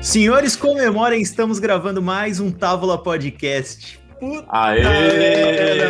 Senhores, comemorem, estamos gravando mais um Távola Podcast. Puta Aê! Aê!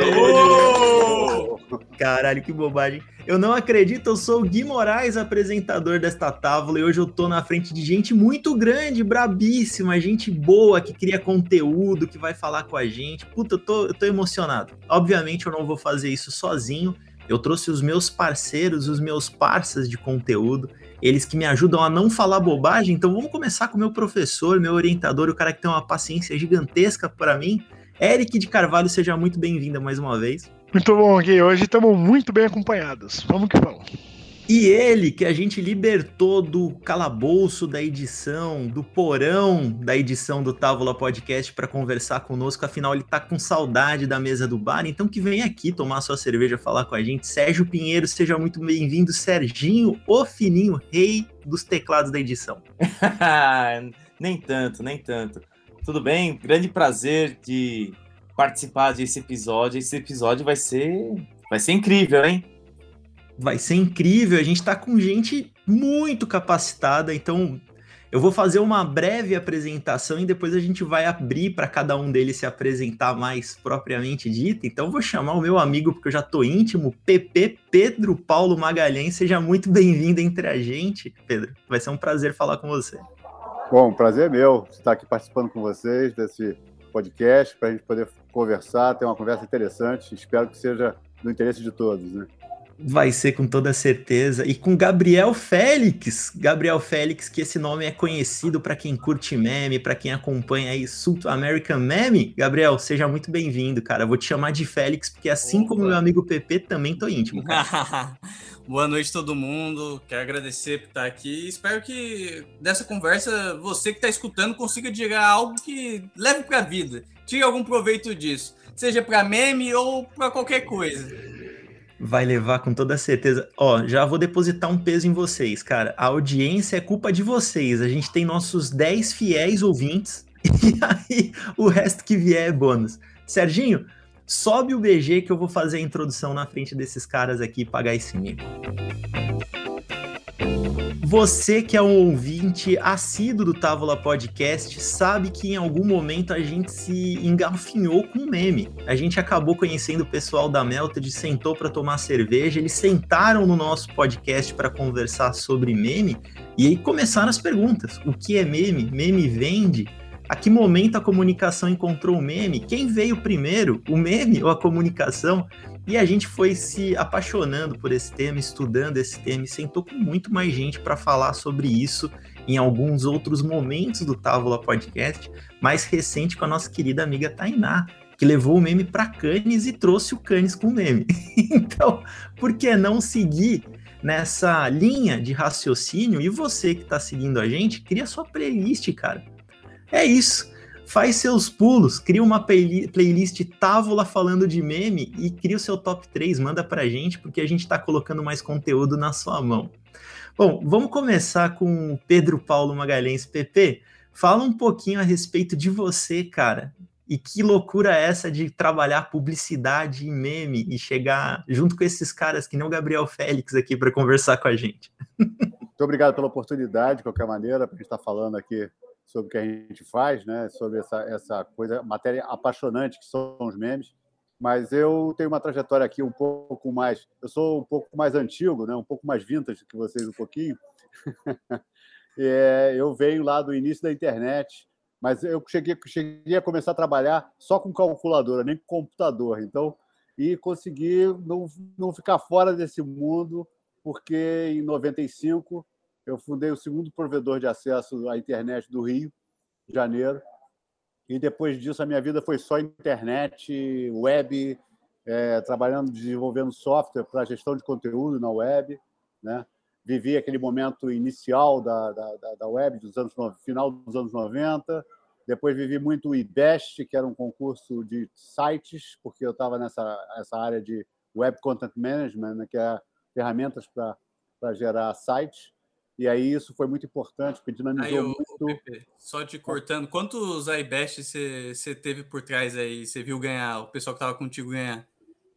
Caralho, que bobagem. Eu não acredito, eu sou o Gui Moraes, apresentador desta tábua, e hoje eu tô na frente de gente muito grande, brabíssima, gente boa, que cria conteúdo, que vai falar com a gente. Puta, eu tô, eu tô emocionado. Obviamente eu não vou fazer isso sozinho, eu trouxe os meus parceiros, os meus parceiros de conteúdo, eles que me ajudam a não falar bobagem. Então vamos começar com meu professor, meu orientador, o cara que tem uma paciência gigantesca para mim. Eric de Carvalho, seja muito bem-vinda mais uma vez. Muito bom, Gui. Hoje estamos muito bem acompanhados. Vamos que vamos. E ele, que a gente libertou do calabouço da edição, do porão da edição do Távola Podcast para conversar conosco, afinal ele tá com saudade da mesa do bar, então que vem aqui tomar sua cerveja, falar com a gente. Sérgio Pinheiro, seja muito bem-vindo. Serginho, o fininho, rei dos teclados da edição. nem tanto, nem tanto. Tudo bem? Grande prazer de participar desse episódio. Esse episódio vai ser vai ser incrível, hein? Vai ser incrível. A gente está com gente muito capacitada, então eu vou fazer uma breve apresentação e depois a gente vai abrir para cada um deles se apresentar mais propriamente dito. Então vou chamar o meu amigo, porque eu já tô íntimo, PP Pedro Paulo Magalhães. Seja muito bem-vindo entre a gente, Pedro. Vai ser um prazer falar com você. Bom, prazer é meu estar aqui participando com vocês desse podcast para a gente poder conversar, ter uma conversa interessante. Espero que seja do interesse de todos, né? Vai ser com toda certeza. E com Gabriel Félix. Gabriel Félix, que esse nome é conhecido para quem curte meme, para quem acompanha aí Sul American Meme. Gabriel, seja muito bem-vindo, cara. vou te chamar de Félix, porque assim Opa. como meu amigo PP, também tô íntimo. Boa noite, todo mundo. Quero agradecer por estar aqui. Espero que dessa conversa você que está escutando consiga dizer algo que leve para a vida. Tire algum proveito disso, seja para meme ou para qualquer coisa. Vai levar com toda certeza. Ó, já vou depositar um peso em vocês, cara. A audiência é culpa de vocês. A gente tem nossos 10 fiéis ouvintes e aí o resto que vier é bônus. Serginho, sobe o BG que eu vou fazer a introdução na frente desses caras aqui e pagar esse mico. Você que é um ouvinte assíduo do Távola Podcast sabe que em algum momento a gente se engafinhou com meme. A gente acabou conhecendo o pessoal da Melted, sentou para tomar cerveja, eles sentaram no nosso podcast para conversar sobre meme e aí começaram as perguntas. O que é meme? Meme vende? A que momento a comunicação encontrou o meme? Quem veio primeiro, o meme ou a comunicação? E a gente foi se apaixonando por esse tema, estudando esse tema e sentou com muito mais gente para falar sobre isso em alguns outros momentos do Távola Podcast, mais recente com a nossa querida amiga Tainá, que levou o meme para Cannes e trouxe o Cannes com o meme. então, por que não seguir nessa linha de raciocínio? E você que está seguindo a gente, cria sua playlist, cara. É isso faz seus pulos, cria uma play playlist Távola falando de meme e cria o seu top 3, manda pra gente, porque a gente tá colocando mais conteúdo na sua mão. Bom, vamos começar com o Pedro Paulo Magalhães. PP, fala um pouquinho a respeito de você, cara. E que loucura é essa de trabalhar publicidade e meme e chegar junto com esses caras que nem o Gabriel Félix aqui para conversar com a gente. Muito obrigado pela oportunidade, de qualquer maneira, para estar tá falando aqui sobre o que a gente faz, né? sobre essa, essa coisa, matéria apaixonante que são os memes. Mas eu tenho uma trajetória aqui um pouco mais. Eu sou um pouco mais antigo, né? um pouco mais vintage que vocês, um pouquinho. é, eu venho lá do início da internet, mas eu cheguei, cheguei a começar a trabalhar só com calculadora, nem com computador. Então, e consegui não, não ficar fora desse mundo, porque em 95 eu fundei o segundo provedor de acesso à internet do Rio de Janeiro. E depois disso, a minha vida foi só internet, web, é, trabalhando, desenvolvendo software para gestão de conteúdo na web. Né? Vivi aquele momento inicial da, da, da web, dos anos, final dos anos 90. Depois vivi muito o IBEST, que era um concurso de sites, porque eu estava nessa essa área de Web Content Management, né, que é ferramentas para gerar sites. E aí isso foi muito importante, porque dinamizou aí, muito. Pepe, só te cortando, quantos iBest você teve por trás aí? Você viu ganhar, o pessoal que estava contigo ganhar?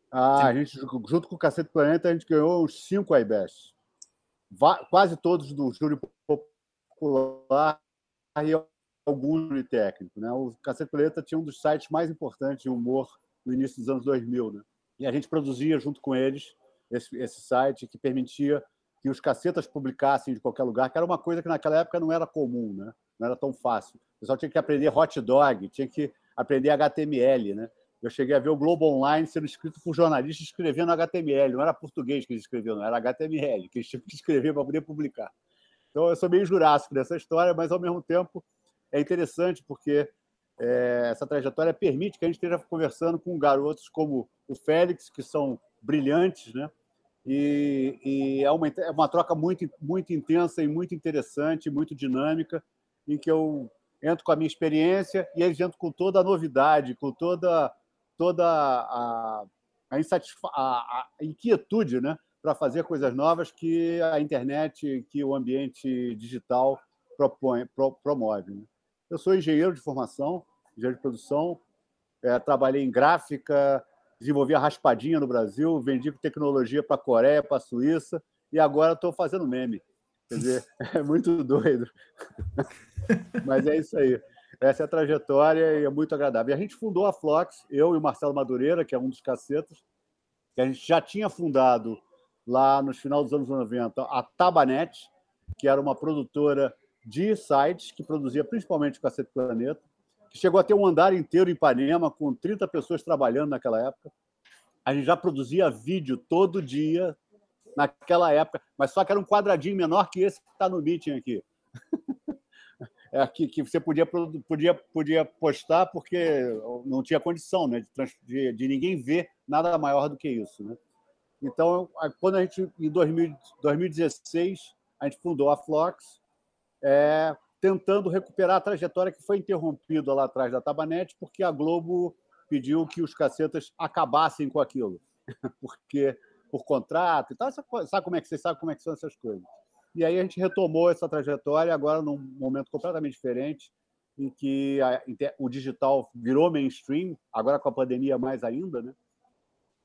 Ah, a gente, junto com o Cacete Planeta, a gente ganhou uns cinco iBest. Quase todos do júri popular e algum técnico. Né? O Cacete Planeta tinha um dos sites mais importantes de humor no início dos anos 2000. Né? E a gente produzia junto com eles esse, esse site que permitia que os cacetas publicassem de qualquer lugar, que era uma coisa que naquela época não era comum, né? não era tão fácil. O pessoal tinha que aprender hot dog, tinha que aprender HTML. Né? Eu cheguei a ver o Globo Online sendo escrito por jornalistas escrevendo HTML. Não era português que eles escreviam, não era HTML, que eles tinham que escrever para poder publicar. Então, eu sou meio jurássico dessa história, mas, ao mesmo tempo, é interessante porque é, essa trajetória permite que a gente esteja conversando com garotos como o Félix, que são brilhantes, né? E, e é, uma, é uma troca muito, muito intensa e muito interessante, muito dinâmica, em que eu entro com a minha experiência e eles entram com toda a novidade, com toda, toda a, a, insatisfa a, a inquietude né? para fazer coisas novas que a internet, que o ambiente digital propõe, pro, promove. Né? Eu sou engenheiro de formação, engenheiro de produção, é, trabalhei em gráfica, desenvolvi a raspadinha no Brasil, vendi tecnologia para a Coreia, para a Suíça, e agora estou fazendo meme. Quer dizer, é muito doido. Mas é isso aí. Essa é a trajetória e é muito agradável. E a gente fundou a Flox, eu e o Marcelo Madureira, que é um dos cacetas, que a gente já tinha fundado lá nos final dos anos 90 a Tabanet, que era uma produtora de sites que produzia principalmente o Cacete Planeta que chegou a ter um andar inteiro em Ipanema, com 30 pessoas trabalhando naquela época. A gente já produzia vídeo todo dia naquela época, mas só que era um quadradinho menor que esse que está no meeting aqui. É que você podia, podia, podia postar porque não tinha condição né, de, de, de ninguém ver nada maior do que isso. Né? Então, quando a gente, em 2000, 2016, a gente fundou a Flox, é, tentando recuperar a trajetória que foi interrompida lá atrás da Tabanete, porque a Globo pediu que os cacetas acabassem com aquilo, porque por contrato e tal, sabe como é que você sabe como é que são essas coisas. E aí a gente retomou essa trajetória agora num momento completamente diferente, em que a, o digital virou mainstream, agora com a pandemia mais ainda, né?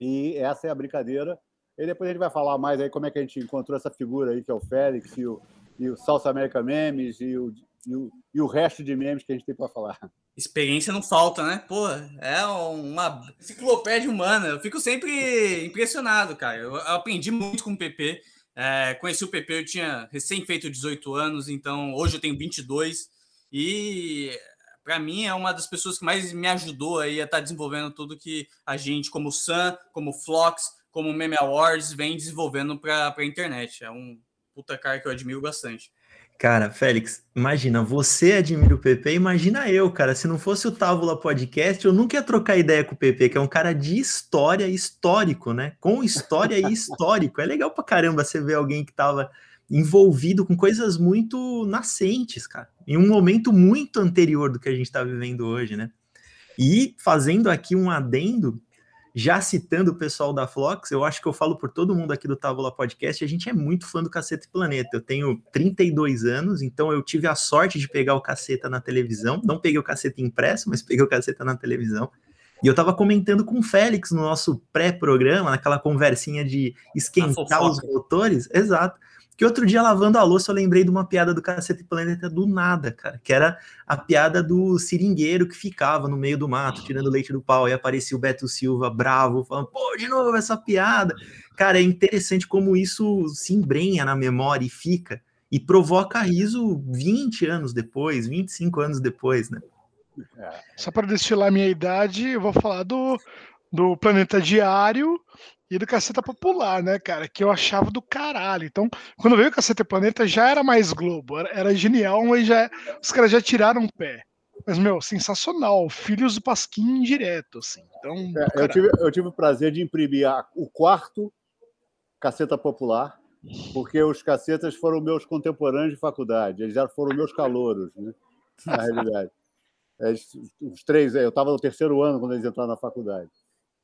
E essa é a brincadeira. E depois a gente vai falar mais aí como é que a gente encontrou essa figura aí, que é o Félix e o, e o Salsa América Memes e o e o, e o resto de memes que a gente tem para falar. Experiência não falta, né? Pô, é uma enciclopédia humana. Eu fico sempre impressionado, cara. Eu aprendi muito com o PP. É, conheci o PP, eu tinha recém feito 18 anos, então hoje eu tenho 22. E para mim é uma das pessoas que mais me ajudou aí a estar tá desenvolvendo tudo que a gente, como o Sam, como o Flox, como Meme Awards, vem desenvolvendo para a internet. É um puta cara que eu admiro bastante. Cara, Félix, imagina, você admira o PP, imagina eu, cara. Se não fosse o Távola Podcast, eu nunca ia trocar ideia com o PP, que é um cara de história histórico, né? Com história e histórico. É legal pra caramba você ver alguém que tava envolvido com coisas muito nascentes, cara. Em um momento muito anterior do que a gente tá vivendo hoje, né? E fazendo aqui um adendo, já citando o pessoal da Flox, eu acho que eu falo por todo mundo aqui do Távola Podcast, a gente é muito fã do Caceta Planeta. Eu tenho 32 anos, então eu tive a sorte de pegar o Caceta na televisão. Não peguei o Caceta impresso, mas peguei o Caceta na televisão. E eu tava comentando com o Félix no nosso pré-programa, naquela conversinha de esquentar os motores. Exato. Que outro dia, lavando a louça, eu lembrei de uma piada do Cacete Planeta do nada, cara. Que era a piada do seringueiro que ficava no meio do mato, tirando leite do pau. E aparecia o Beto Silva bravo, falando, pô, de novo essa piada. Cara, é interessante como isso se embrenha na memória e fica. E provoca riso 20 anos depois, 25 anos depois, né? Só para destilar minha idade, eu vou falar do, do Planeta Diário e do Caceta Popular, né, cara? Que eu achava do caralho. Então, quando veio o Caceta Planeta, já era mais Globo, era, era genial, mas já, os caras já tiraram o pé. Mas, meu, sensacional. Filhos do Pasquim direto, assim. Então, é, eu, tive, eu tive o prazer de imprimir a, o quarto Caceta Popular, porque os cacetas foram meus contemporâneos de faculdade, eles já foram meus calouros, né? Na realidade. É, os três, eu estava no terceiro ano quando eles entraram na faculdade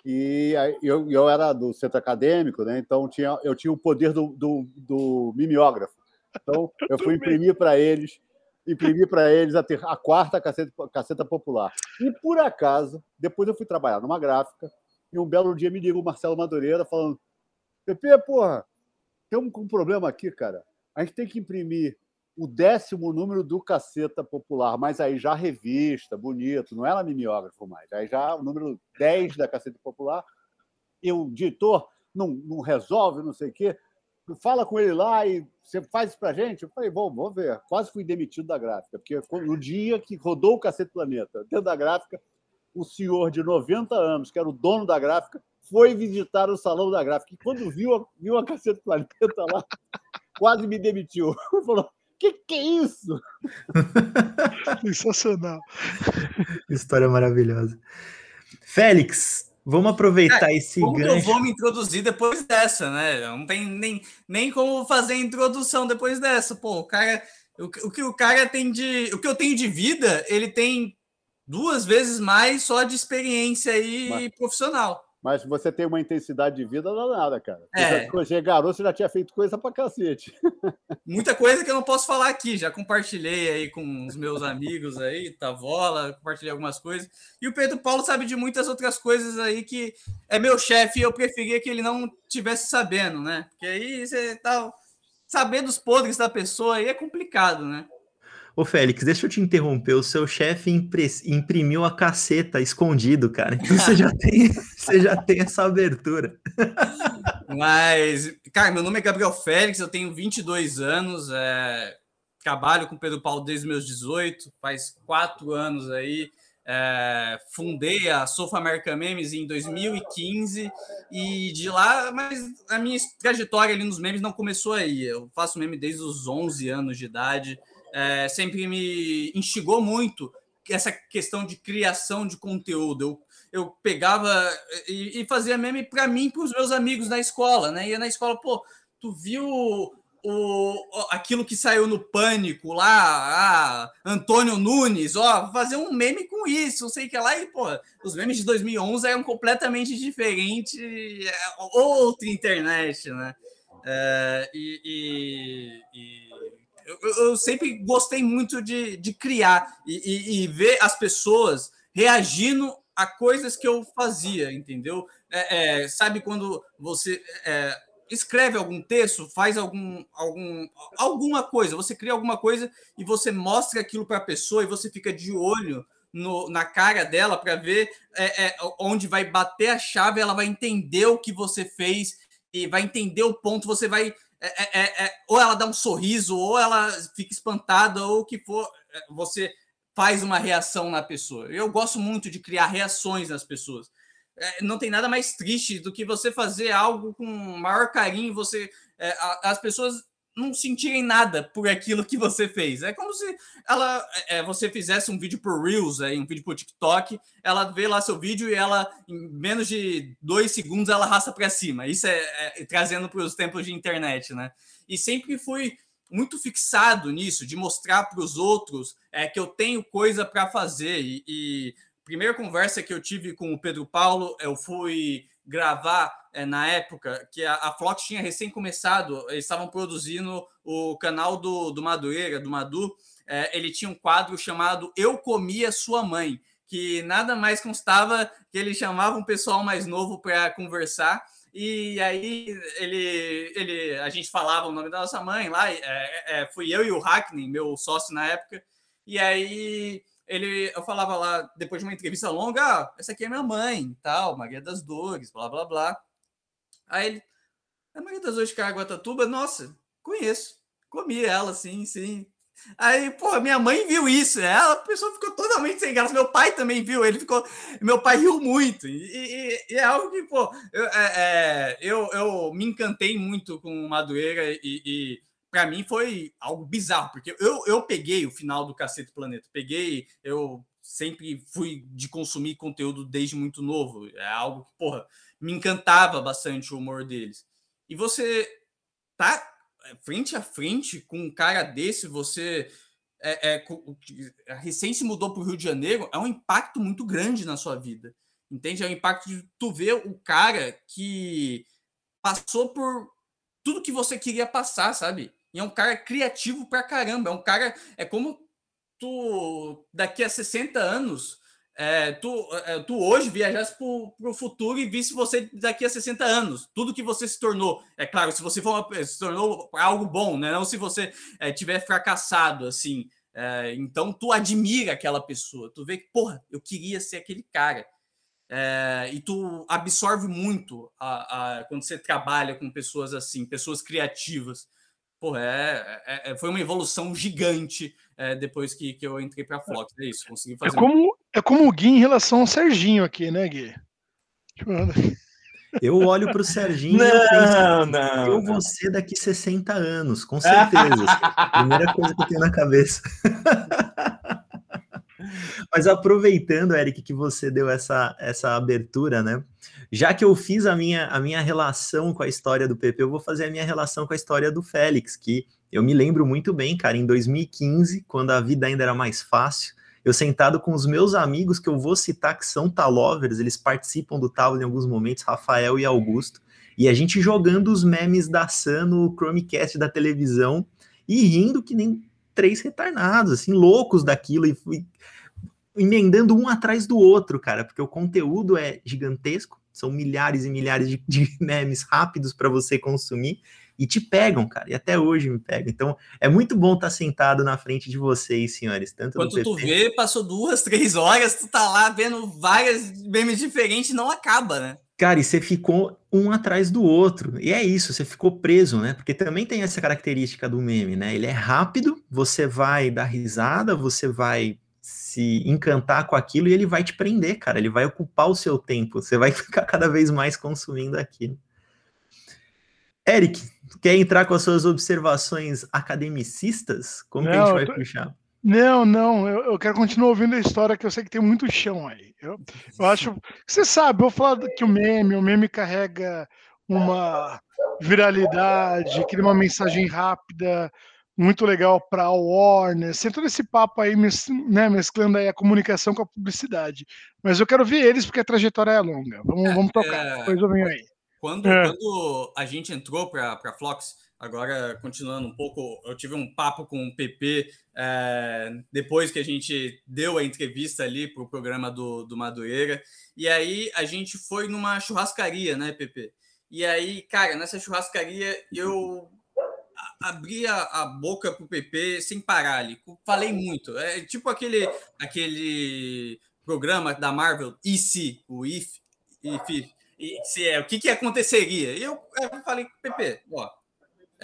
e eu, eu era do centro acadêmico, né? então tinha, eu tinha o poder do, do, do mimeógrafo. Então, eu fui imprimir para eles, imprimir para eles a, ter, a quarta caceta, caceta popular. E, por acaso, depois eu fui trabalhar numa gráfica, e um belo dia me ligou o Marcelo Madureira falando: Pepe, porra, temos um problema aqui, cara. A gente tem que imprimir o décimo número do Caceta Popular, mas aí já revista, bonito, não era mimeógrafo mais, aí já o número 10 da Caceta Popular. E o diretor não, não resolve, não sei o quê, fala com ele lá e você faz isso pra gente? Eu falei, bom, vamos ver. Quase fui demitido da gráfica, porque no dia que rodou o Cacete Planeta, dentro da gráfica, o senhor de 90 anos, que era o dono da gráfica, foi visitar o salão da gráfica. E quando viu viu a Cacete Planeta lá, quase me demitiu. Falou, que que é isso? Sensacional. História maravilhosa. Félix, vamos aproveitar É, esse Como que eu gancho. vou me introduzir depois dessa, né? Não tem nem, nem como fazer a introdução depois dessa. Pô, o cara. O, que- o que o cara tem de. O que eu tenho de vida, ele tem duas vezes mais só de experiência aí Mas- profissional. Mas você tem uma intensidade de vida danada, cara. É. você é garoto, você já tinha feito coisa pra cacete. Muita coisa que eu não posso falar aqui. Já compartilhei aí com os meus amigos aí, Tavola, compartilhei algumas coisas. E o Pedro Paulo sabe de muitas outras coisas aí que é meu chefe e eu preferia que ele não tivesse sabendo, né? Porque aí você tá. Saber dos podres da pessoa aí é complicado, né? Ô, Félix, deixa eu te interromper. O seu chefe imprimiu a caceta escondido, cara. Então você já tem, você já tem essa abertura. Mas, cara, meu nome é Gabriel Félix, eu tenho 22 anos, é, trabalho com Pedro Paulo desde meus 18, faz quatro anos aí. é, fundei a Sofa American Memes em 2015 e de lá, mas a minha trajetória ali nos memes não começou aí. Eu faço meme desde os 11 anos de idade. É, sempre me instigou muito essa questão de criação de conteúdo. Eu eu pegava e, e fazia meme para mim, para os meus amigos na escola, né? Ia na escola, pô, tu viu o, aquilo que saiu no pânico lá, ah, Antônio Nunes, ó, fazer um meme com isso, sei o que lá, e pô, os memes de 2011 eram completamente diferentes, é, outra internet, né? É, e, e- e eu, eu- sempre gostei muito de, de criar e, e- e ver as pessoas reagindo a coisas que eu fazia, entendeu? É, é, sabe quando você é, escreve algum texto, faz algum, algum, alguma coisa, você cria alguma coisa e você mostra aquilo para a pessoa e você fica de olho no- na cara dela para ver é, é, onde vai bater a chave, ela vai entender o que você fez e vai entender o ponto, você vai. É, é, é, é, ou ela dá um sorriso, ou ela fica espantada, ou o que for. é, Você faz uma reação na pessoa. Eu gosto muito de criar reações nas pessoas. Não tem nada mais triste do que você fazer algo com maior carinho, você as pessoas não sentirem nada por aquilo que você fez. É como se ela, é, você fizesse um vídeo por Reels, aí, um vídeo por TikTok, ela vê lá seu vídeo e ela, em menos de dois segundos, ela arrasta para cima. Isso é, é trazendo para os tempos de internet, né? E sempre fui muito fixado nisso, de mostrar para os outros é, que eu tenho coisa para fazer. E, e primeira conversa que eu tive com o Pedro Paulo, eu fui gravar é, na época que a, a tinha recém começado, eles estavam produzindo o canal do, do Madureira, do Madu. É, ele tinha um quadro chamado Eu Comia Sua Mãe, que nada mais constava que ele chamava um pessoal mais novo para conversar. E aí ele, ele, a gente falava o nome da nossa mãe lá, é, é, fui eu e o Hackney, meu sócio na época, e aí ele, eu falava lá, depois de uma entrevista longa, ah, essa aqui é minha mãe, tal, Maria das Dores, blá, blá, blá. Aí ele, a Maria das Dores de Caraguatatuba, nossa, conheço, comi ela, sim, sim. Aí, pô, minha mãe viu isso, ela, a pessoa ficou totalmente sem graça. Meu pai também viu, ele ficou. Meu pai riu muito. E, e- e é algo que, pô, eu, é, é, eu, eu me encantei muito com Madureira e, e para mim foi algo bizarro, porque eu, eu peguei o final do Cacete Planeta, peguei, eu sempre fui de consumir conteúdo desde muito novo, é algo que, porra, me encantava bastante o humor deles. E você tá frente a frente com um cara desse, você é, é, recém se mudou para o Rio de Janeiro, é um impacto muito grande na sua vida. Entende? É o impacto de tu ver o cara que passou por tudo que você queria passar, sabe? E é um cara criativo pra caramba. É um cara. É como tu, daqui a 60 anos, é, tu, é, tu hoje viajasse para o futuro e visse você daqui a 60 anos, tudo que você se tornou. É claro, se você for uma, se tornou algo bom, né? não se você é, tiver fracassado, assim. É, então tu admira aquela pessoa, tu vê que, porra, eu queria ser aquele cara. É, e tu absorve muito a, a, quando você trabalha com pessoas assim, pessoas criativas. Porra, é, é, é foi uma evolução gigante é, depois que, que eu entrei para a Flox. É isso, consegui É fazer. como, é como o Gui em relação ao Serginho aqui, né, Gui? Tipo, Eu olho pro Serginho e eu Não, penso, não. eu vou ser daqui 60 anos, com certeza. Primeira coisa que eu tenho na cabeça. Mas aproveitando, Eric, que você deu essa, essa abertura, né? Já que eu fiz a minha, a minha relação com a história do PP, eu vou fazer a minha relação com a história do Félix, que eu me lembro muito bem, cara, em 2015, quando a vida ainda era mais fácil, eu sentado com os meus amigos, que eu vou citar que são Talovers, eles participam do Talo em alguns momentos, Rafael e Augusto, e a gente jogando os memes da Sam no Chromecast da televisão e rindo que nem três retardados, assim, loucos daquilo, e fui emendando um atrás do outro, cara, porque o conteúdo é gigantesco, são milhares e milhares de, de memes rápidos para você consumir e te pegam, cara, e até hoje me pegam. Então é muito bom estar sentado na frente de vocês, senhores. Tanto Quando tu vê, passou duas, três horas, tu tá lá vendo várias memes diferentes não acaba, né? Cara, e você ficou um atrás do outro. E é isso, você ficou preso, né? Porque também tem essa característica do meme, né? Ele é rápido, você vai dar risada, você vai se encantar com aquilo e ele vai te prender, cara. Ele vai ocupar o seu tempo. Você vai ficar cada vez mais consumindo aquilo. Eric, quer entrar com as suas observações academicistas? Como que a Não, gente vai tô- puxar? Não, não, eu, eu quero continuar ouvindo a história, que eu sei que tem muito chão aí. Eu, eu acho. Você sabe, eu vou falar que o meme, o meme carrega uma viralidade, cria uma mensagem rápida, muito legal para a Warner. Sem todo esse papo aí, mes- né, mesclando aí a comunicação com a publicidade. Mas eu quero ver eles porque a trajetória é longa. Vamos, vamos tocar. é, Depois eu venho aí. Quando, É. quando a gente entrou para a Flox, agora continuando um pouco, eu tive um papo com o PP é, depois que a gente deu a entrevista ali para o programa do, do Madureira, e aí a gente foi numa churrascaria, né, PP? E aí, cara, nessa churrascaria eu abri a, a boca pro PP sem parar ali, falei muito. É tipo aquele, aquele programa da Marvel, se, o if, if, se é, o que, que aconteceria? E eu, eu falei, Pepe, ó,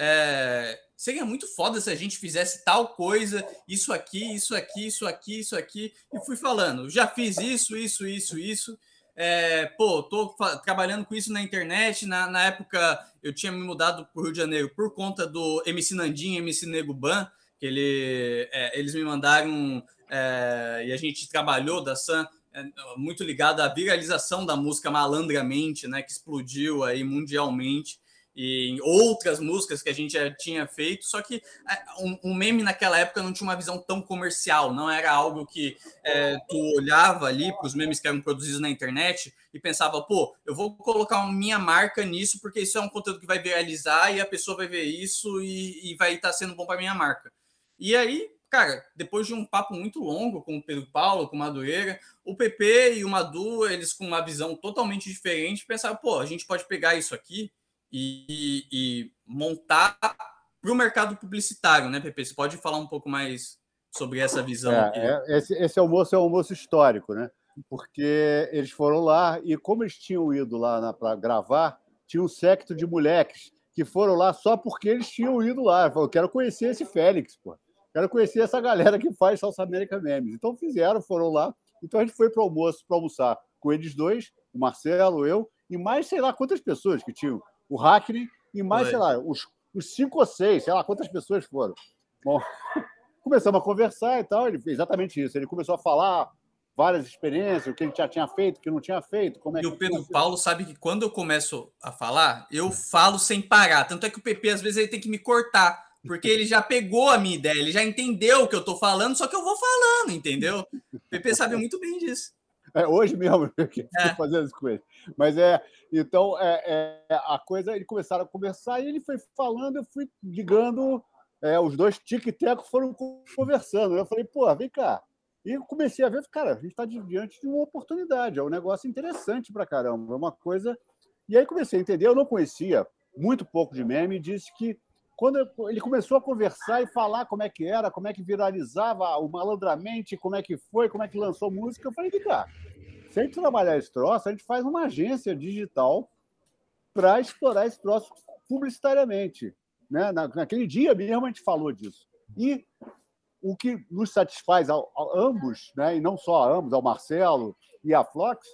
é, seria muito foda se a gente fizesse tal coisa, isso aqui, isso aqui, isso aqui, isso aqui, e fui falando, já fiz isso, isso, isso, isso. É, pô, tô trabalhando com isso na internet. Na, na época eu tinha me mudado para o Rio de Janeiro por conta do MC Nandinho, MC Nego Ban, que ele, é, eles me mandaram é, e a gente trabalhou da Sam é, muito ligado à viralização da música Malandramente, né, que explodiu aí mundialmente e em outras músicas que a gente já tinha feito, só que é, um, um meme naquela época não tinha uma visão tão comercial, não era algo que é, tu olhava ali para os memes que eram produzidos na internet e pensava, pô, eu vou colocar minha marca nisso porque isso é um conteúdo que vai viralizar e a pessoa vai ver isso e, e vai estar sendo bom para minha marca. E aí, cara, depois de um papo muito longo com o Pedro Paulo, com o Madureira, o PP e o Madu, eles com uma visão totalmente diferente, pensaram, pô, a gente pode pegar isso aqui e, e montar para o mercado publicitário, né, PP? Você pode falar um pouco mais sobre essa visão? É, é, esse, esse almoço é um almoço histórico, né? Porque eles foram lá e, como eles tinham ido lá para gravar, tinha um secto de moleques que foram lá só porque eles tinham ido lá. Falaram, quero conhecer esse Félix, pô. Quero conhecer essa galera que faz Salsa América Memes. Então fizeram, foram lá. Então a gente foi para o almoço para almoçar com eles dois, o Marcelo, eu, e mais sei lá quantas pessoas que tinham. O Hackney e mais, sei lá, os, os cinco ou seis, sei lá quantas pessoas foram. Bom, começamos a conversar e tal. Ele fez exatamente isso. Ele começou a falar várias experiências, o que ele já tinha feito, o que não tinha feito, como é E que o Pedro. Paulo sabe que quando eu começo a falar, eu falo sem parar. Tanto é que o PP, às vezes, ele tem que me cortar, porque ele já pegou a minha ideia, ele já entendeu o que eu tô falando, só que eu vou falando, entendeu? O PP sabe muito bem disso. É, hoje mesmo eu que É. fazendo as coisas. Mas é, então é, é, a coisa, eles começaram a conversar e ele foi falando, eu fui ligando, é, os dois tic-teco foram conversando. Eu falei, pô, vem cá, E comecei a ver, cara, a gente está diante de uma oportunidade, é um negócio interessante para caramba, é uma coisa. E aí comecei a entender, eu não conhecia muito pouco de meme, e disse que quando ele começou a conversar e falar como é que era, como é que viralizava o malandramente, como é que foi, como é que lançou música, eu falei, cara, se a gente trabalhar esse troço, a gente faz uma agência digital para explorar esse troço publicitariamente. Né? naquele dia mesmo a gente falou disso. E o que nos satisfaz a, a ambos, né? e não só a ambos, ao Marcelo e a Flox,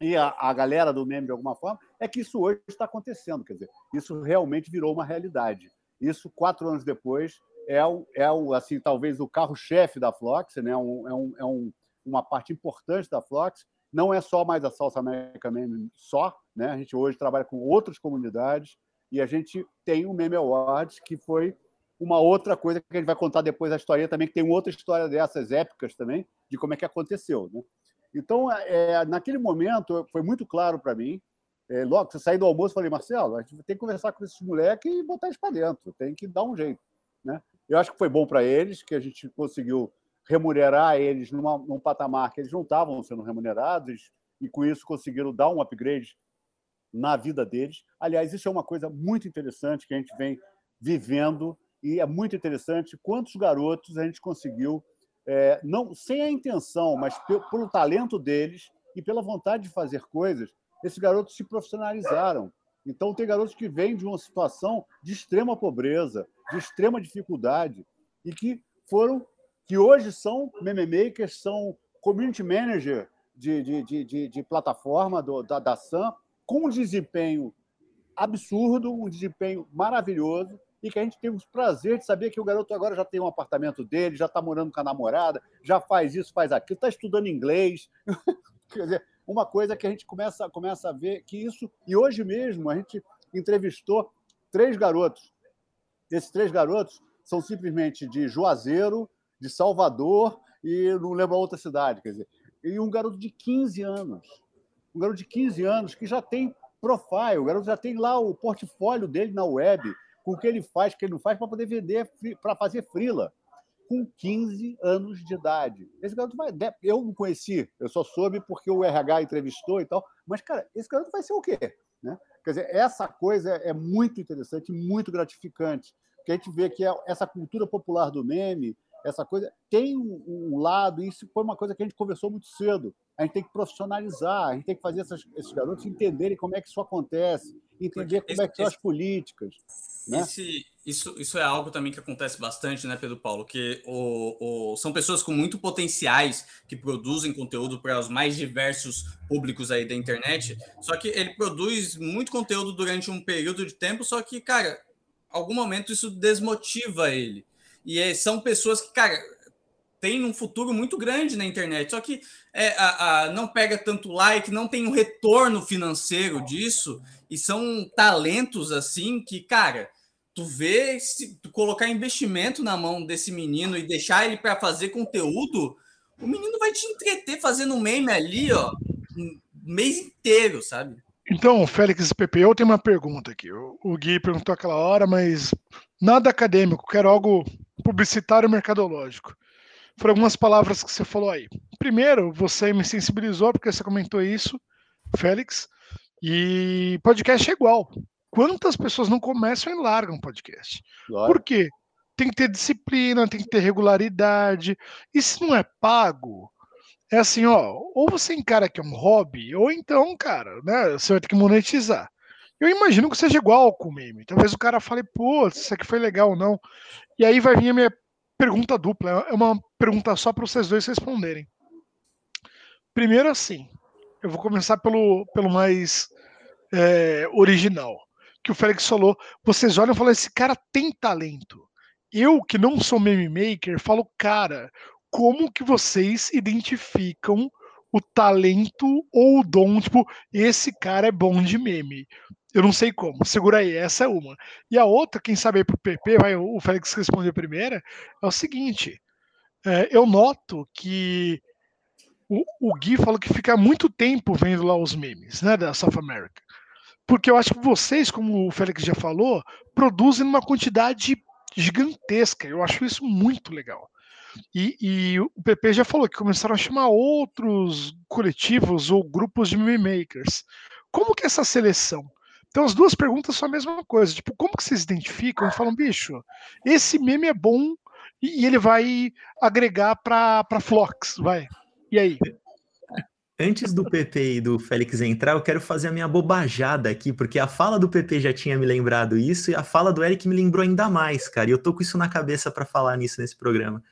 e a, a galera do meme de alguma forma, é que isso hoje está acontecendo. Quer dizer, isso realmente virou uma realidade. Isso, quatro anos depois, é, o, é o, assim, talvez o carro-chefe da Flox, né? um, é, um, é um, uma parte importante da Flox. Não é só mais a Salsa América Meme só, né? a gente hoje trabalha com outras comunidades e a gente tem o Meme Awards, que foi uma outra coisa que a gente vai contar depois a história também, que tem outra história dessas épicas também, de como é que aconteceu. Né? Então, é, naquele momento, foi muito claro para mim. É, logo, você saí do almoço, falei, Marcelo, a gente tem que conversar com esses moleques e botar eles para dentro, tem que dar um jeito. Né? Eu acho que foi bom para eles, que a gente conseguiu remunerar eles numa, num patamar que eles não estavam sendo remunerados, e com isso conseguiram dar um upgrade na vida deles. Aliás, isso é uma coisa muito interessante que a gente vem vivendo e é muito interessante quantos garotos a gente conseguiu, é, não sem a intenção, mas pelo talento deles e pela vontade de fazer coisas, esses garotos se profissionalizaram. Então, tem garotos que vêm de uma situação de extrema pobreza, de extrema dificuldade, e que foram, que hoje são meme makers, são community manager de, de, de, de, plataforma do, da, da SAM, com um desempenho absurdo, um desempenho maravilhoso, e que a gente tem o prazer de saber que o garoto agora já tem um apartamento dele, já está morando com a namorada, já faz isso, faz aquilo, está estudando inglês. Quer dizer, uma coisa que a gente começa, começa a ver que isso. E hoje mesmo a gente entrevistou três garotos. Esses três garotos são simplesmente de Juazeiro, de Salvador e não lembro a outra cidade. Quer dizer, e um garoto de 15 anos um garoto de 15 anos que já tem profile, o garoto já tem lá o portfólio dele na web, com o que ele faz, o que ele não faz, para poder vender, para fazer frila, com 15 anos de idade. Esse garoto vai. Eu não conheci, eu só soube porque o RH entrevistou e tal, mas, cara, esse garoto vai ser o quê? Né? Quer dizer, essa coisa é muito interessante, muito gratificante, porque a gente vê que é essa cultura popular do meme, essa coisa tem um, um, lado, e isso foi uma coisa que a gente conversou muito cedo. A gente tem que profissionalizar, a gente tem que fazer essas, esses garotos entenderem como é que isso acontece, entender como esse, é que são as políticas. Né? Esse, isso, isso é algo também que acontece bastante, né, Pedro Paulo? Que o, o, são pessoas com muito potenciais que produzem conteúdo para os mais diversos públicos aí da internet. Só que ele produz muito conteúdo durante um período de tempo, só que, cara, algum momento isso desmotiva ele. E são pessoas que, cara, têm um futuro muito grande na internet, só que é, a, a, não pega tanto like, não tem um retorno financeiro disso, e são talentos assim que, cara, tu vê se tu colocar investimento na mão desse menino e deixar ele para fazer conteúdo, o menino vai te entreter fazendo meme ali, ó, um mês inteiro, sabe? Então, Félix PP, eu tenho uma pergunta aqui. O Gui perguntou aquela hora, mas nada acadêmico, quero algo publicitário mercadológico. Foram algumas palavras que você falou aí. Primeiro, você me sensibilizou porque você comentou isso, Félix, e podcast é igual. Quantas pessoas não começam e largam podcast? Claro. Por quê? Tem que ter disciplina, tem que ter regularidade. E se não é pago, é assim, ó, ou você encara que é um hobby, ou então, cara, né, você vai ter que monetizar. Eu imagino que seja igual com o meme. Talvez o cara fale, pô, isso aqui foi legal ou não. E aí vai vir a minha pergunta dupla. É uma pergunta só para vocês dois responderem. Primeiro, assim, eu vou começar pelo, pelo mais é, original. Que o Félix falou. Vocês olham e falam: esse cara tem talento. Eu, que não sou meme maker, falo, cara, como que vocês identificam o talento ou o dom? Tipo, esse cara é bom de meme. Eu não sei como. Segura aí, essa é uma. E a outra, quem sabe aí pro PP, vai, o Félix respondeu a primeira, é o seguinte. É, eu noto que o, o Gui falou que fica muito tempo vendo lá os memes, né, da South America. Porque eu acho que vocês, como o Félix já falou, produzem uma quantidade gigantesca. Eu acho isso muito legal. E, e o PP já falou que começaram a chamar outros coletivos ou grupos de meme makers. Como que é essa seleção? Então as duas perguntas são a mesma coisa. Tipo, como que vocês identificam e falam, bicho, esse meme é bom e, ele vai agregar para Flox, vai. E aí? Antes do PP e do Félix entrar, eu quero fazer a minha bobajada aqui, porque a fala do PP já tinha me lembrado isso e a fala do Eric me lembrou ainda mais, cara. E eu tô com isso na cabeça para falar nisso nesse programa.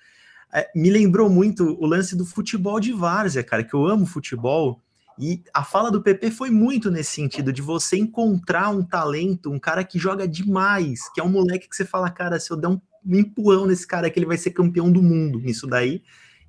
É, me lembrou muito o lance do futebol de várzea, cara, que eu amo futebol. E a fala do PP foi muito nesse sentido, de você encontrar um talento, um cara que joga demais, que é um moleque que você fala, cara, se eu der um empurrão nesse cara que ele vai ser campeão do mundo nisso daí.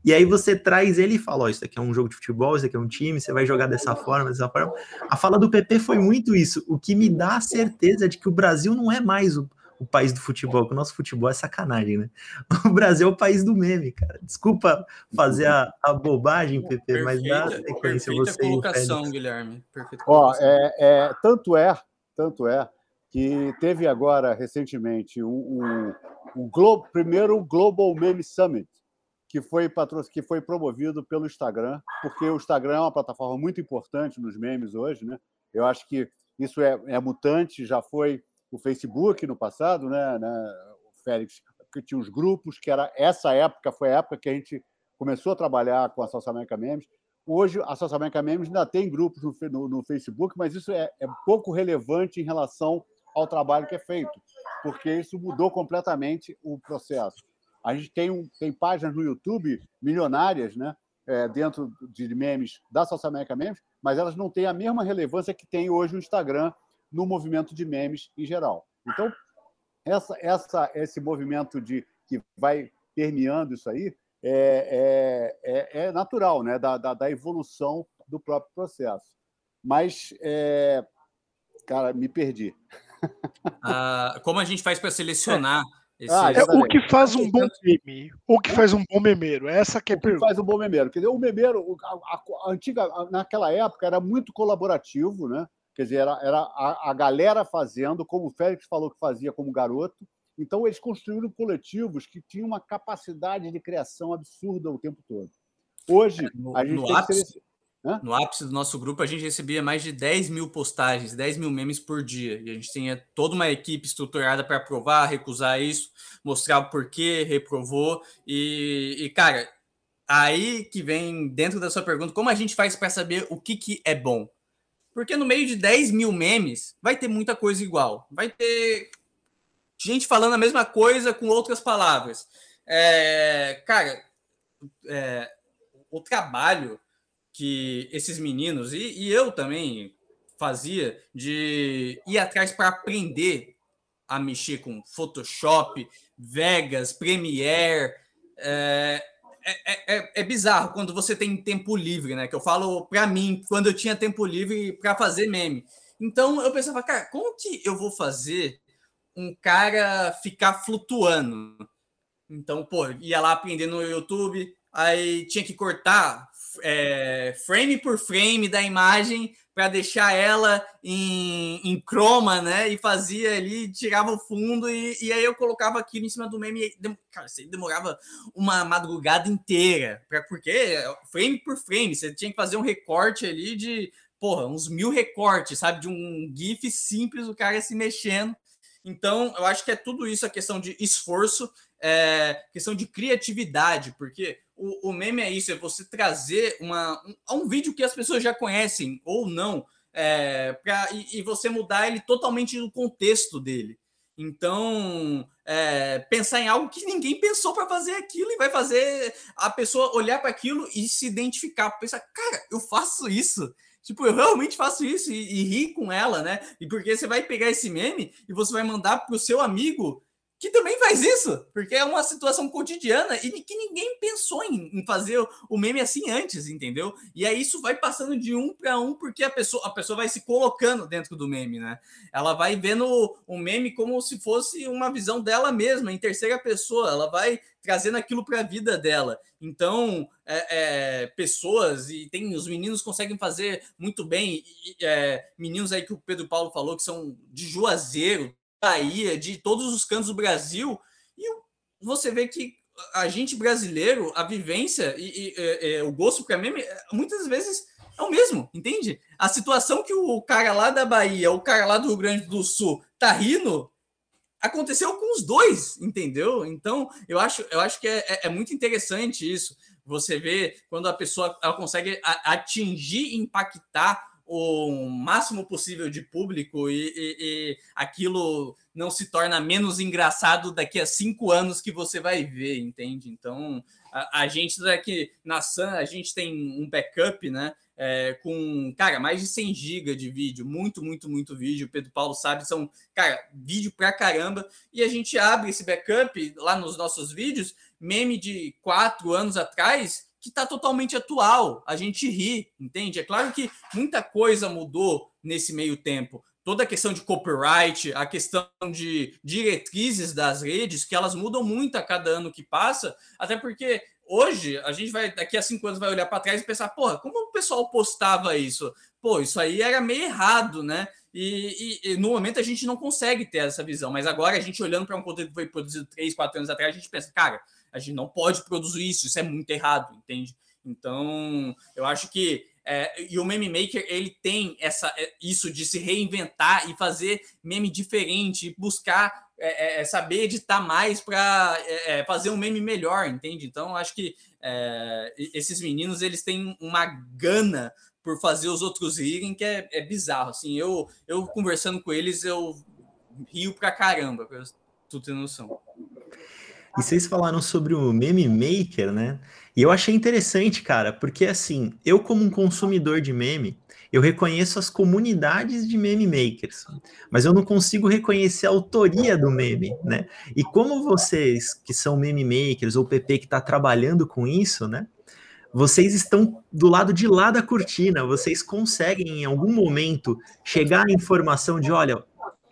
E aí você traz ele e fala: Ó, oh, isso aqui é um jogo de futebol, isso aqui é um time, você vai jogar dessa forma, dessa forma. A fala do PP foi muito isso, o que me dá a certeza de que o Brasil não é mais o, o país do futebol, que o nosso futebol é sacanagem, né? O Brasil é o país do meme, cara. Desculpa fazer a, a bobagem, PP, perfeita, mas dá sequência você. colocação, Guilherme. Perfeita Ó, é, é, tanto é, tanto é que teve agora recentemente um, um, um Globo, primeiro Global Meme Summit que foi, patro... que foi promovido pelo Instagram, porque o Instagram é uma plataforma muito importante nos memes hoje. Né? Eu acho que isso é, é mutante, já foi o Facebook no passado, né, né o Félix, que tinha os grupos, que era essa época, foi a época que a gente começou a trabalhar com a Salsa América Memes. Hoje, a Salsa América Memes ainda tem grupos no, no, no Facebook, mas isso é, é pouco relevante em relação ao trabalho que é feito, porque isso mudou completamente o processo. A gente tem, um, tem páginas no YouTube milionárias, né? É, dentro de memes da Salsa América Memes, mas elas não têm a mesma relevância que tem hoje o Instagram no movimento de memes em geral. Então, essa, essa, esse movimento de que vai permeando isso aí é, é, é, é natural, né? Da, da, da, evolução do próprio processo. Mas, é... cara, me perdi. Ah, como a gente faz para selecionar esse, ah, é o que faz um bom meme, o que faz um bom memeiro, essa que é o que faz um bom memeiro. Quer dizer, o memeiro, a, a, a antiga, naquela época era muito colaborativo, né? Quer dizer, era, era a, a, galera fazendo, como o Félix falou que fazia como garoto. Então, eles construíram coletivos que tinham uma capacidade de criação absurda o tempo todo. Hoje, no, a gente no ápice? No ápice do nosso grupo, a gente recebia mais de 10 mil postagens, 10 mil memes por dia. E a gente tinha toda uma equipe estruturada para aprovar, recusar isso, mostrar o porquê, reprovou. E, e, cara, aí que vem dentro da sua pergunta, como a gente faz para saber o que, que é bom? Porque no meio de 10 mil memes, vai ter muita coisa igual. Vai ter gente falando a mesma coisa com outras palavras. É, cara, é, o trabalho que esses meninos, e, e eu também fazia, de ir atrás para aprender a mexer com Photoshop, Vegas, Premiere. É, é, é, é, bizarro quando você tem tempo livre, né? Que eu falo para mim, quando eu tinha tempo livre para fazer meme. Então eu pensava, cara, como que eu vou fazer um cara ficar flutuando? Então, pô, ia lá aprendendo no YouTube, aí tinha que cortar é, frame por frame da imagem para deixar ela em, em croma, né? E fazia ali, tirava o fundo e, e aí eu colocava aquilo em cima do meme. E, cara, você demorava uma madrugada inteira, pra, porque frame por frame, você tinha que fazer um recorte ali de, porra, uns mil recortes, sabe? De um GIF simples, o cara se mexendo. Então, eu acho que é tudo isso a questão de esforço, é, questão de criatividade, porque o, o meme é isso, é você trazer uma, um, um vídeo que as pessoas já conhecem ou não, é, pra, e, e, você mudar ele totalmente no contexto dele. Então, é, pensar em algo que ninguém pensou para fazer aquilo e vai fazer a pessoa olhar para aquilo e se identificar, pensar, cara, eu faço isso. Tipo, eu realmente faço isso e, e rir com ela, né? E porque você vai pegar esse meme e você vai mandar pro seu amigo que também faz isso, porque é uma situação cotidiana e que ninguém pensou em, fazer o meme assim antes, entendeu? E aí isso vai passando de um para um, porque a pessoa, a pessoa vai se colocando dentro do meme, né? Ela vai vendo o meme como se fosse uma visão dela mesma, em terceira pessoa, ela vai trazendo aquilo para a vida dela. Então, é, é, pessoas, e tem os meninos conseguem fazer muito bem, e, é, meninos aí que o Pedro Paulo falou que são de Juazeiro, Bahia, de todos os cantos do Brasil, e você vê que a gente brasileiro, a vivência e, e, e, e o gosto para meme, muitas vezes é o mesmo, entende? A situação que o cara lá da Bahia, o cara lá do Rio Grande do Sul tá rindo, aconteceu com os dois, entendeu? Então, eu acho, eu acho que é, é, é muito interessante isso. Você vê quando a pessoa ela consegue atingir, impactar o máximo possível de público e, e, e, aquilo não se torna menos engraçado daqui a cinco anos que você vai ver, entende? Então, a, a gente daqui na Sun, a gente tem um backup, né? É, com, cara, mais de 100 GB de vídeo, muito, muito, muito vídeo. O Pedro Paulo sabe, são, cara, vídeo pra caramba. E a gente abre esse backup lá nos nossos vídeos, meme de quatro anos atrás, que está totalmente atual. A gente ri, entende? É claro que muita coisa mudou nesse meio tempo. Toda a questão de copyright, a questão de diretrizes das redes, que elas mudam muito a cada ano que passa, até porque hoje a gente vai, daqui a cinco anos, vai olhar para trás e pensar, porra, como o pessoal postava isso? Pô, isso aí era meio errado, né? E, e, e, no momento a gente não consegue ter essa visão, mas agora a gente olhando para um conteúdo que foi produzido três, quatro anos atrás, a gente pensa, cara, a gente não pode produzir isso, isso é muito errado, entende? Então, eu acho que é, e o meme maker ele tem essa é, isso de se reinventar e fazer meme diferente, buscar é, é, é saber editar mais para é, fazer um meme melhor, entende? Então, acho que esses meninos eles têm uma gana por fazer os outros rirem que é, bizarro. Assim, eu, eu conversando com eles, eu rio pra caramba, tu ter noção. E vocês falaram sobre o meme maker, né? E eu achei interessante, cara, porque assim, eu como um consumidor de meme, eu reconheço as comunidades de meme makers, mas eu não consigo reconhecer a autoria do meme, né? E como vocês que são meme makers ou PP que está trabalhando com isso, né? Vocês estão do lado de lá da cortina, vocês conseguem em algum momento chegar à informação de, olha,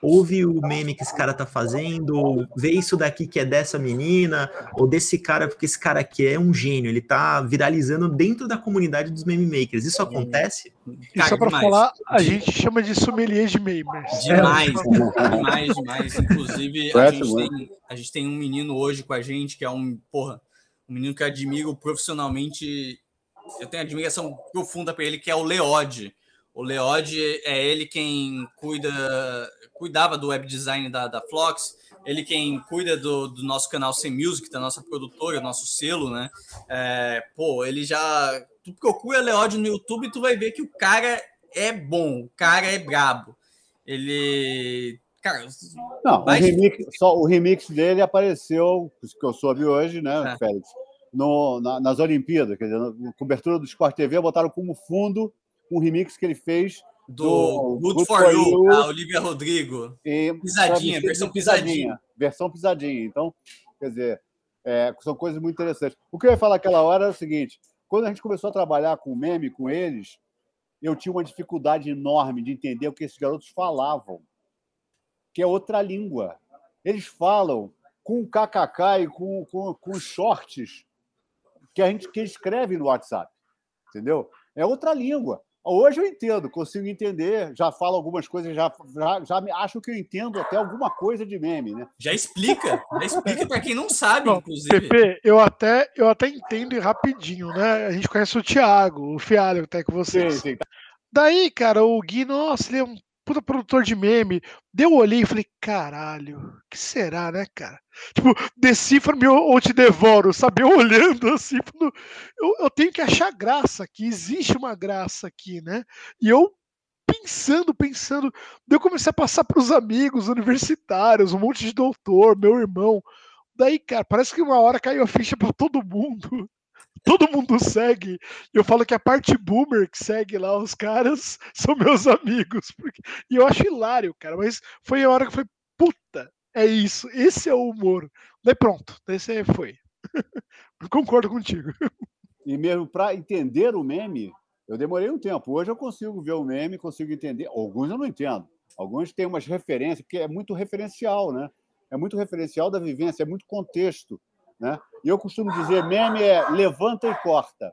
ouve o meme que esse cara tá fazendo, ou vê isso daqui que é dessa menina, ou desse cara, porque esse cara aqui é um gênio, ele tá viralizando dentro da comunidade dos meme makers. Isso acontece? E só para falar, a gente chama de sommelier de memers. Demais, é. demais, demais. Inclusive, a gente, tem, a gente tem um menino hoje com a gente que é um, porra, um menino que eu admiro profissionalmente. Eu tenho admiração profunda para ele, que é o Leode. O Leode é ele quem cuida cuidava do web design da, da Flox, ele quem cuida do, do nosso canal Sem Music, da nossa produtora, nosso selo, né? É, pô, ele já. Tu procura Leódio no YouTube e tu vai ver que o cara é bom, o cara é brabo. Ele. Cara, não, o, remix, só, o remix dele apareceu, que eu soube hoje, né, é. Félix? No, na, nas Olimpíadas, quer dizer, na cobertura do Sport TV, botaram como fundo um remix que ele fez do, do Good, Good, for, for You, a Olivia Rodrigo. E, pisadinha, versão pisadinha. pisadinha. Versão pisadinha. Então, quer dizer, é, são coisas muito interessantes. O que eu ia falar aquela hora é o seguinte: quando a gente começou a trabalhar com meme, com eles, eu tinha uma dificuldade enorme de entender o que esses garotos falavam, que é outra língua. Eles falam com kkk e com, com, com shorts que a gente que escreve no WhatsApp, entendeu? É outra língua. Hoje eu entendo, consigo entender, já falo algumas coisas, já, já, já acho que eu entendo até alguma coisa de meme, né? Já explica, já explica para quem não sabe, não, inclusive. Pepe, eu até, eu até entendo rapidinho, né? A gente conhece o Thiago, o Fialho, que tá com vocês. Sim, sim. Daí, cara, o Gui, nossa, ele é um puta produtor de meme. Deu olhei e falei, caralho, que será, né, cara? Tipo, decifra-me ou te devoro, sabe? Eu olhando assim, eu, eu tenho que achar graça aqui, existe uma graça aqui, né? E eu pensando, pensando, eu comecei a passar para os amigos universitários, um monte de doutor, meu irmão. Daí, cara, parece que uma hora caiu a ficha para todo mundo todo mundo segue. Eu falo que a parte boomer que segue lá os caras são meus amigos. Porque... E eu acho hilário, cara. Mas foi a hora que foi, puta, é isso. Esse é o humor. Daí pronto, esse foi. Concordo contigo. E mesmo para entender o meme, eu demorei um tempo. Hoje eu consigo ver o meme, consigo entender. Alguns eu não entendo. Alguns têm umas referências, porque é muito referencial, né? É muito referencial da vivência, é muito contexto. Né? E eu costumo dizer, meme é levanta e corta.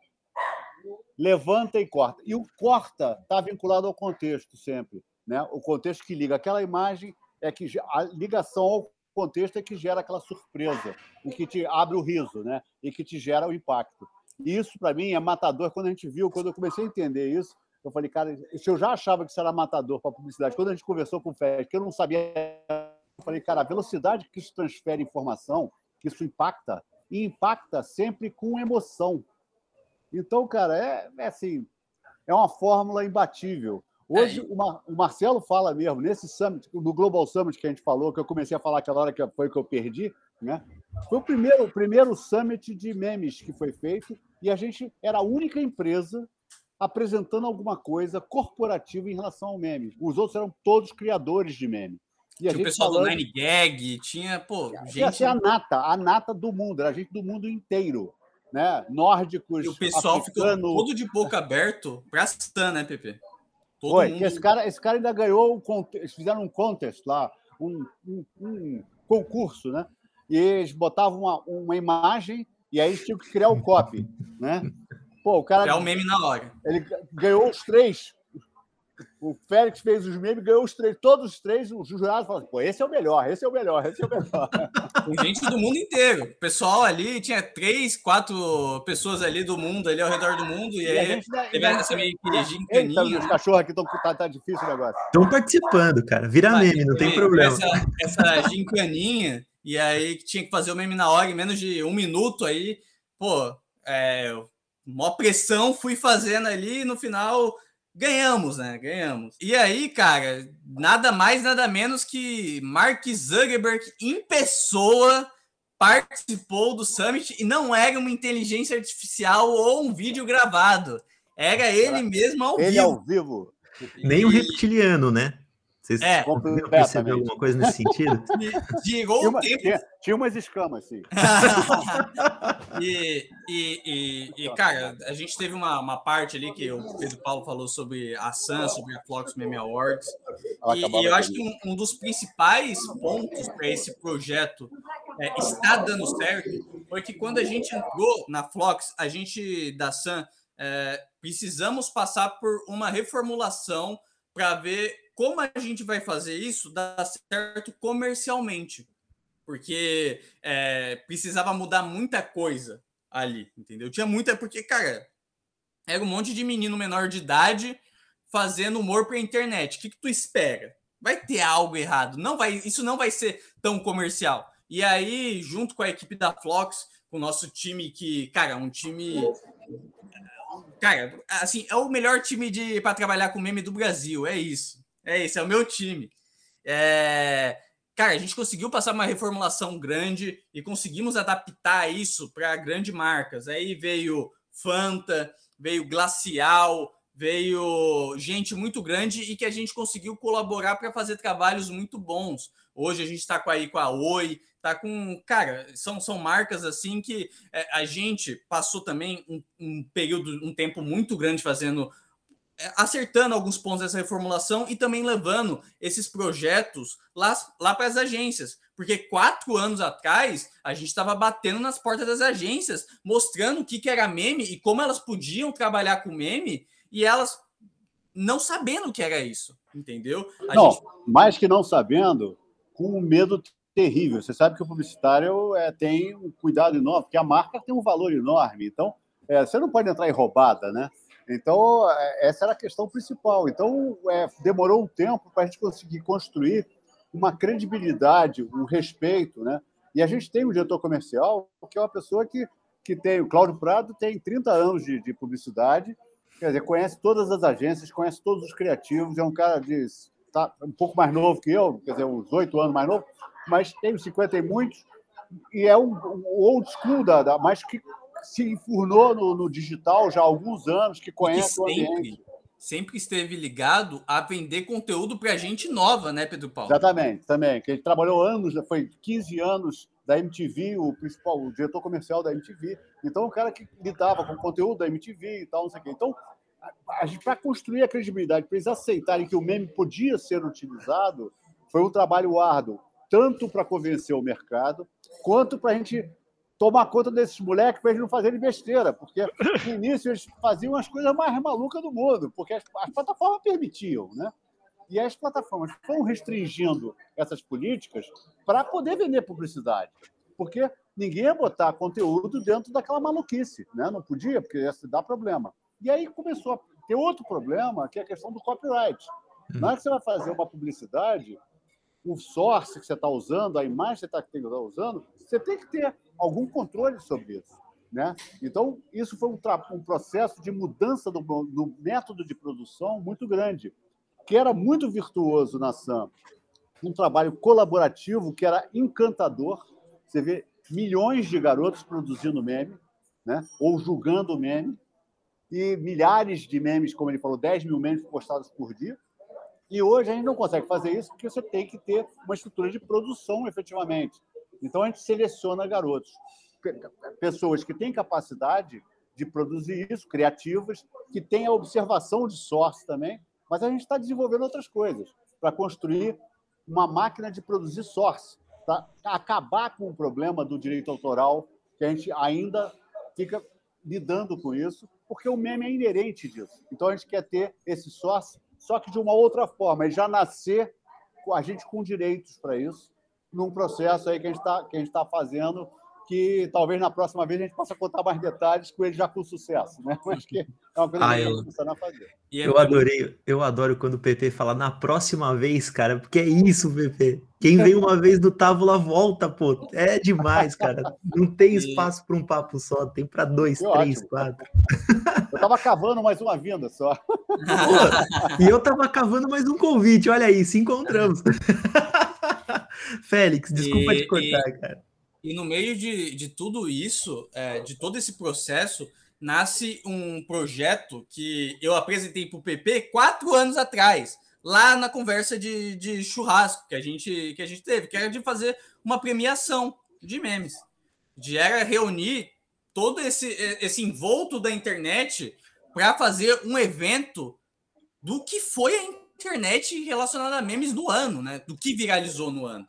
Levanta e corta. E o corta está vinculado ao contexto sempre. Né? O contexto que liga aquela imagem é que a ligação ao contexto é que gera aquela surpresa, e que te abre o riso, né? E que te gera o impacto. E isso, para mim, é matador. Quando a gente viu, quando eu comecei a entender isso, eu falei, cara, se eu já achava que isso era matador para publicidade, quando a gente conversou com o Fed, que eu não sabia, eu falei, cara, a velocidade que isso transfere informação, que isso impacta, e impacta sempre com emoção. Então, cara, é, é assim, é uma fórmula imbatível. Hoje, é. o Marcelo fala mesmo, nesse summit, no Global Summit que a gente falou, que eu comecei a falar aquela hora que foi que eu perdi, né? Foi o primeiro, o primeiro summit de memes que foi feito e a gente era a única empresa apresentando alguma coisa corporativa em relação ao meme. Os outros eram todos criadores de meme. E tinha o pessoal falando... do Nine Gag, tinha, pô, gente... Tinha a nata, a nata do mundo, era gente do mundo inteiro, né? Nórdicos, E o pessoal africano... ficou todo de boca aberto pra Stan, né, Pepe? Todo Foi, mundo... esse, cara, esse cara ainda ganhou, um, eles fizeram um contest lá, um, um, um concurso, né? E eles botavam uma, uma imagem e aí eles tinham que criar o copy, né? Pô, o cara. É o meme na hora. Ele ganhou os três. O Félix fez os memes, ganhou os três, todos os três. Os jurados falaram: pô, esse é o melhor, esse é o melhor, esse é o melhor. Com gente do mundo inteiro. O pessoal ali tinha três, quatro pessoas ali do mundo, ali ao redor do mundo. E, e aí teve essa meio que gincaninha. Os cachorros aqui estão tá, tá difícil o negócio. Estão participando, cara. Vira meme, não tem problema. Essa, essa gincaninha, e aí tinha que fazer o meme na hora, em menos de um minuto aí. Pô, é, Mó pressão, fui fazendo ali e no final ganhamos, né? Ganhamos. E aí, cara, nada mais, nada menos que Mark Zuckerberg em pessoa participou do Summit e não era uma inteligência artificial ou um vídeo gravado. Era ele mesmo ao ele vivo. ao vivo. Nem um reptiliano, né? Vocês é, perceberam alguma coisa nesse sentido? Girou tinha, uma, tempo. Tinha, tinha, umas escamas, sim. e, e, e, e, cara, a gente teve uma, uma parte ali que o Pedro Paulo falou sobre a Sun, sobre a Flux Meme Awards. E, e, eu acho que um, um dos principais pontos para esse projeto é, estar dando certo foi que quando a gente entrou na Flux, a gente da Sun é, precisamos passar por uma reformulação para ver como a gente vai fazer isso dar certo comercialmente? Porque é, precisava mudar muita coisa ali, entendeu? Tinha muita. Porque, cara, era um monte de menino menor de idade fazendo humor para internet. O que, que tu espera? Vai ter algo errado. Não vai, isso não vai ser tão comercial. E aí, junto com a equipe da Flox, com o nosso time que, cara, um time cara, assim, é o melhor time de para trabalhar com meme do Brasil, é isso. É esse, é o meu time. É... Cara, a gente conseguiu passar uma reformulação grande e conseguimos adaptar isso para grandes marcas. Aí veio Fanta, veio Glacial, veio gente muito grande e que a gente conseguiu colaborar para fazer trabalhos muito bons. Hoje a gente está aí com a Oi, tá com. Cara, são, são marcas assim que é, a gente passou também um, um período, um tempo muito grande fazendo é, acertando alguns pontos dessa reformulação e também levando esses projetos lá, lá para as agências. Porque quatro anos atrás, a gente estava batendo nas portas das agências, mostrando o que, que era meme e como elas podiam trabalhar com meme, e elas não sabendo o que era isso, entendeu? A não, gente... mais que não sabendo, com medo terrível. Você sabe que o publicitário é, tem um cuidado enorme, porque a marca tem um valor enorme. Então, é, você não pode entrar em roubada, né? Então, é, essa era a questão principal. Então, é, demorou um tempo para a gente conseguir construir uma credibilidade, um respeito, né? E a gente tem um diretor comercial, que é uma pessoa que, que tem, o Cláudio Prado tem 30 anos de, de publicidade, quer dizer, conhece todas as agências, conhece todos os criativos, é um cara de tá um pouco mais novo que eu, quer dizer, uns oito anos mais novo, mas tem uns 50 e muitos, e é um, um old school, da, da, mas que se enfurnou no, no, digital já há alguns anos, que conhece sempre, o ambiente. Sempre esteve ligado a vender conteúdo para gente nova, né, Pedro Paulo? Exatamente, também. Que ele trabalhou anos, foi 15 anos da MTV, o principal, o diretor comercial da MTV. Então, o cara que lidava com o conteúdo da MTV e tal, não sei o quê. Então, para construir a credibilidade, para eles aceitarem que o meme podia ser utilizado, foi um trabalho árduo, tanto para convencer o mercado, quanto para a gente tomar conta desses moleques para eles não fazerem besteira, porque no início eles faziam as coisas mais malucas do mundo, porque as, as plataformas permitiam, né? E as plataformas foram restringindo essas políticas para poder vender publicidade. Porque ninguém ia botar conteúdo dentro daquela maluquice. Né? Não podia, porque ia se dar problema. E aí começou a ter outro problema, que é a questão do copyright. Na hora que você vai fazer uma publicidade, o source que você está usando, a imagem que você está tá usando, você tem que ter algum controle sobre isso. Né? Então, isso foi um, um processo de mudança do, do, método de produção muito grande, que era muito virtuoso na SAM. Um trabalho colaborativo que era encantador. Você vê milhões de garotos produzindo meme, né? ou julgando meme, e milhares de memes, como ele falou, 10 mil memes postados por dia. E hoje a gente não consegue fazer isso porque você tem que ter uma estrutura de produção efetivamente. Então a gente seleciona garotos, pessoas que têm capacidade de produzir isso, criativas, que têm a observação de source também, mas a gente está desenvolvendo outras coisas para construir uma máquina de produzir source, acabar com o problema do direito autoral, que a gente ainda fica lidando com isso, porque o meme é inerente disso. Então a gente quer ter esse source só que de uma outra forma, e já nascer a gente com direitos para isso, num processo aí que a gente está tá fazendo, que talvez na próxima vez a gente possa contar mais detalhes com ele já com sucesso, né? Mas que é uma coisa ah, que a gente a fazer. Eu adorei, eu adoro quando o PP fala na próxima vez, cara, porque é isso, PP. Quem vem uma vez do Távola volta, pô. É demais, cara. Não tem espaço para um papo só, tem para dois, que três, ótimo. quatro. Eu tava cavando mais uma vinda só. Pô, e eu tava cavando mais um convite, olha aí, se encontramos. Félix, desculpa e, te cortar, e, cara. E no meio de, de tudo isso, é, de todo esse processo, nasce um projeto que eu apresentei para o PP quatro anos atrás, lá na conversa de, de churrasco que a, gente, que a gente teve, que era de fazer uma premiação de memes. De era reunir todo esse, esse envolto da internet para fazer um evento do que foi a internet relacionada a memes do ano, né? Do que viralizou no ano.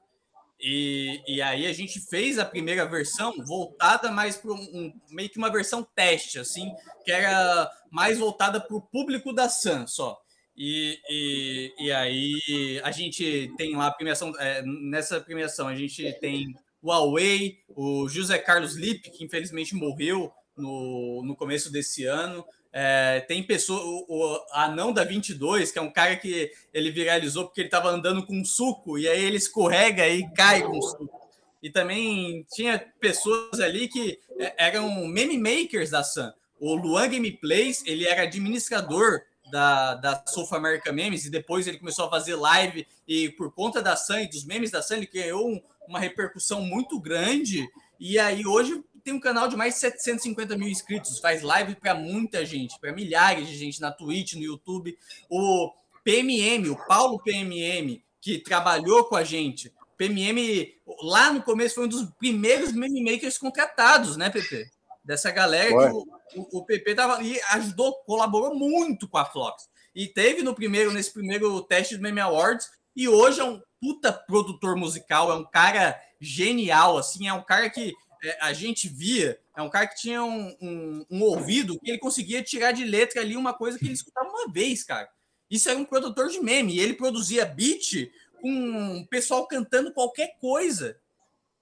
E, e aí a gente fez a primeira versão voltada mais para um, um, meio que uma versão teste, assim, que era mais voltada para o público da Sun só. E, e, e, aí a gente tem lá a premiação, é, nessa premiação a gente tem o Huawei, o José Carlos Lippe, que infelizmente morreu no, no começo desse ano, é, tem pessoa, o, o anão da 22, que é um cara que ele viralizou porque ele estava andando com suco e aí ele escorrega e cai com suco. E também tinha pessoas ali que é, eram meme makers da Sun. O Luan Gameplays, ele era administrador da, da South America Memes e depois ele começou a fazer live e por conta da Sun e dos memes da Sun, ele criou um, uma repercussão muito grande. E aí hoje tem um canal de mais de 750 mil inscritos, faz live para muita gente, para milhares de gente na Twitch, no YouTube. O PMM, o Paulo PMM, que trabalhou com a gente. PMM, lá no começo, foi um dos primeiros meme makers contratados, né, PP? Dessa galera Ué. que o, o, o, PP tava e ajudou, colaborou muito com a Flox. E teve no primeiro, nesse primeiro teste do Meme Awards, e hoje é um puta produtor musical, é um cara genial, assim, é um cara que é, a gente via, é um cara que tinha um, um, um, ouvido que ele conseguia tirar de letra ali uma coisa que ele escutava uma vez, cara. Isso era um produtor de meme, e ele produzia beat com o pessoal cantando qualquer coisa.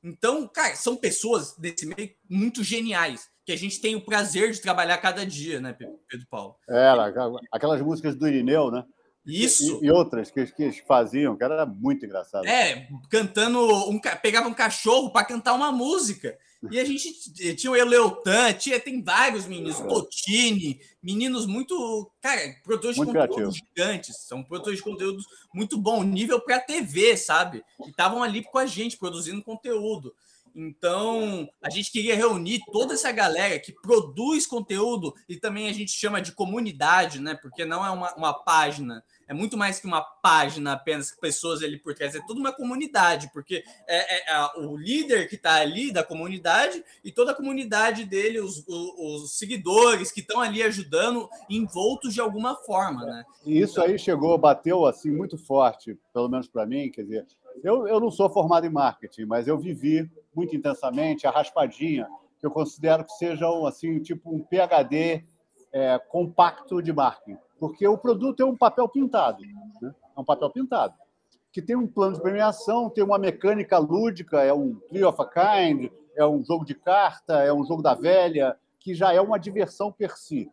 Então, cara, são pessoas desse meio muito geniais, que a gente tem o prazer de trabalhar cada dia, né, Pedro Paulo? Era, aquelas músicas do Irineu, né? Isso. E, e, outras que, que eles faziam, que era muito engraçado. É, cantando. Um, pegava um cachorro para cantar uma música. E a gente tinha o Eleutan, tinha, tem vários meninos, Totini, meninos muito. Cara, produtores muito de conteúdo gigantes. São produtores de conteúdos muito bom, nível para TV, sabe? E estavam ali com a gente, produzindo conteúdo. Então, a gente queria reunir toda essa galera que produz conteúdo e também a gente chama de comunidade, né? Porque não é uma, uma página é muito mais que uma página apenas pessoas ali por trás, é toda uma comunidade, porque é, é, é o líder que está ali da comunidade e toda a comunidade dele, os, os, os seguidores que estão ali ajudando, envoltos de alguma forma, né? E isso aí chegou, bateu assim muito forte, pelo menos para mim, quer dizer, eu, eu não sou formado em marketing, mas eu vivi muito intensamente a raspadinha, que eu considero que seja assim, tipo um PhD é, compacto de marketing porque o produto é um papel pintado. Né? é um papel pintado. Que tem um plano de premiação, tem uma mecânica lúdica, é um Tree of a Kind, é um jogo de carta, é um jogo da velha, que já é uma diversão per si.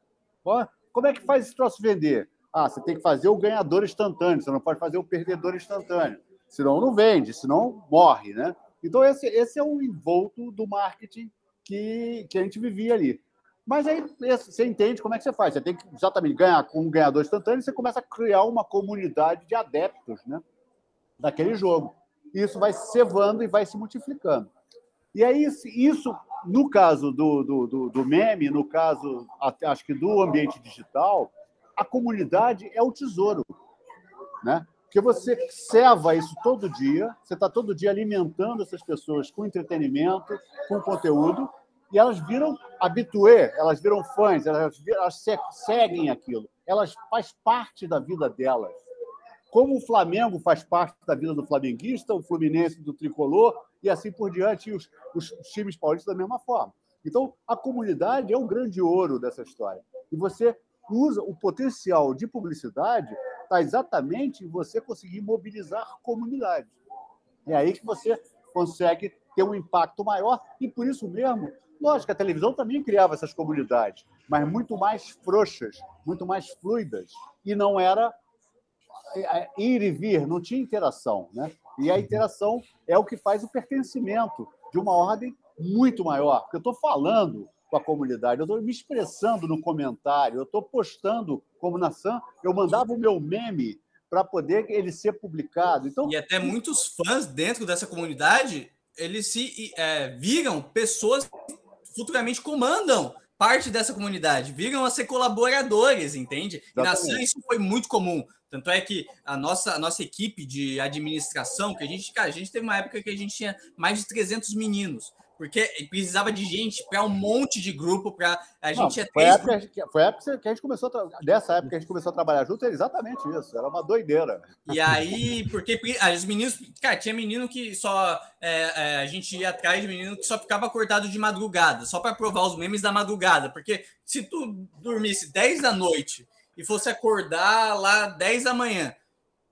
Como é que faz esse troço vender? Ah, você tem que fazer o ganhador instantâneo, você não pode fazer o perdedor instantâneo. Senão não vende, senão morre, né? Então, esse, esse é o envolto do marketing que, que a gente vivia ali. Mas aí você entende como é que você faz. Você tem que exatamente ganhar com um ganhador instantâneo, você começa a criar uma comunidade de adeptos né, daquele jogo. E isso vai se cevando e vai se multiplicando. E aí, isso, no caso do, do, do, do meme, no caso, acho que do ambiente digital, a comunidade é o tesouro. Né? Porque você ceva isso todo dia, você está todo dia alimentando essas pessoas com entretenimento, com conteúdo, e elas viram habitué, elas viram fãs, elas, elas seguem aquilo, elas faz parte da vida delas. Como o Flamengo faz parte da vida do flamenguista, o Fluminense do tricolor, e assim por diante, e os, os times paulistas da mesma forma. Então, a comunidade é o grande ouro dessa história. E você usa o potencial de publicidade está exatamente em você conseguir mobilizar comunidade. É aí que você consegue ter um impacto maior e por isso mesmo Lógico a televisão também criava essas comunidades, mas muito mais frouxas, muito mais fluidas, e não era é, é, ir e vir, não tinha interação. Né? E a interação é o que faz o pertencimento de uma ordem muito maior. Porque eu estou falando com a comunidade, eu estou me expressando no comentário, eu estou postando como nação, eu mandava o meu meme para poder ele ser publicado. Então, e até muitos fãs dentro dessa comunidade, eles se é, viram pessoas futuramente comandam parte dessa comunidade, viram a ser colaboradores, entende? E na Sam isso foi muito comum. Tanto é que a nossa, a nossa equipe de administração, que a gente, cara, a gente teve uma época que a gente tinha mais de 300 meninos porque precisava de gente para um monte de grupo para a gente Não, foi, época, foi a época que a gente começou a dessa época que a gente começou a trabalhar junto, era exatamente isso, era uma doideira. E aí, porque os meninos, cara, tinha menino que só é, é, a gente ia atrás de menino que só ficava acordado de madrugada, só para provar os memes da madrugada, porque se tu dormisse 10 da noite e fosse acordar lá 10 da manhã,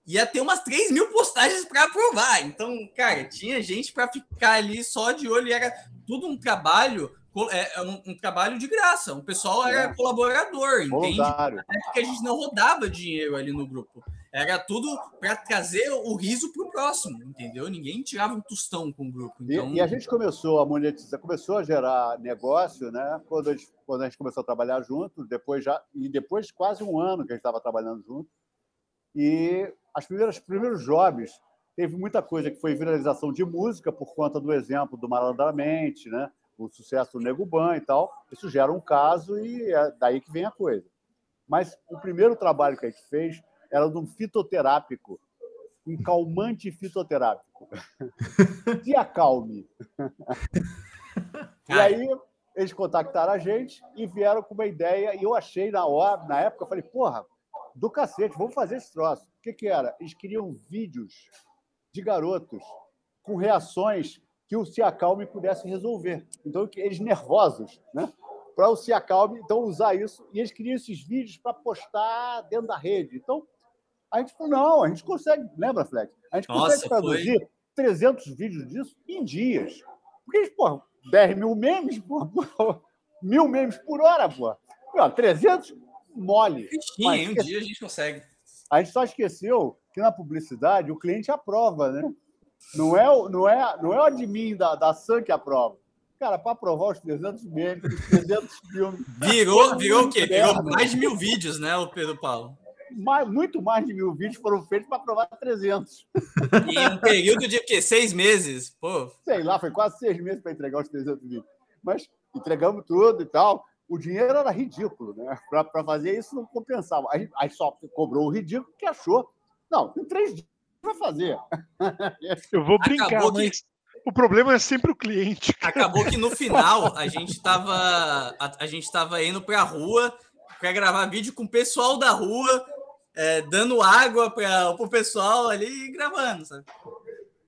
ia ter umas 3 mil postagens para aprovar. Então, cara, tinha gente para ficar ali só de olho e era tudo um trabalho. É, é, um, um trabalho de graça. O pessoal era é. colaborador, entende? É porque a gente não rodava dinheiro ali no grupo. Era tudo para trazer o riso para o próximo, entendeu? Ninguém tirava um tostão com o grupo. Então... E, e, a gente começou a monetizar, começou a gerar negócio, né? Quando a gente, quando a gente começou a trabalhar junto, depois já e depois quase um ano que a gente estava trabalhando junto. E as primeiras primeiros jobs teve muita coisa que foi viralização de música por conta do exemplo do Malandramente, né? o sucesso do Nego Ban e tal. Isso gera um caso e é daí que vem a coisa. Mas o primeiro trabalho que a gente fez era de um fitoterápico, um calmante fitoterápico. Se acalme. e aí eles contactaram a gente e vieram com uma ideia, e eu achei na hora, na época, eu falei, porra, do cacete, vamos fazer esse troço. O que, que era? Eles queriam vídeos de garotos com reações que o Se Acalme pudesse resolver. Então, eles nervosos, né? Para o Se Acalme, então, usar isso. E eles queriam esses vídeos para postar dentro da rede. Então, a gente falou, não, a gente consegue, lembra, Flex? A gente Nossa, consegue traduzir foi... 300 vídeos disso em dias. Porque, pô, 10 mil memes, pô, mil memes por hora, pô. 300 mole. Mas, um dia a gente consegue. A gente só esqueceu que na publicidade o cliente aprova, né? Não é, não é, não é o admin da, da Sun que aprova. Cara, para aprovar os 300 memes, os 300 filmes. Virou, virou o quê? Virou mais de mil vídeos, né, o Pedro Paulo? Mais, muito mais de mil vídeos foram feitos para aprovar 300. E um período de quê? Seis meses? Pô. Sei lá, foi quase seis meses para entregar os 300 vídeos. Mas entregamos tudo e tal o dinheiro era ridículo, né? Para fazer isso não compensava. Aí, aí só cobrou o ridículo que achou. Não, em três dias vai fazer. Eu vou brincar, Acabou mas que... o problema é sempre o cliente. Acabou que no final a gente estava a, a, gente estava indo para a rua para gravar vídeo com o pessoal da rua, é, dando água para o pessoal ali e gravando, sabe?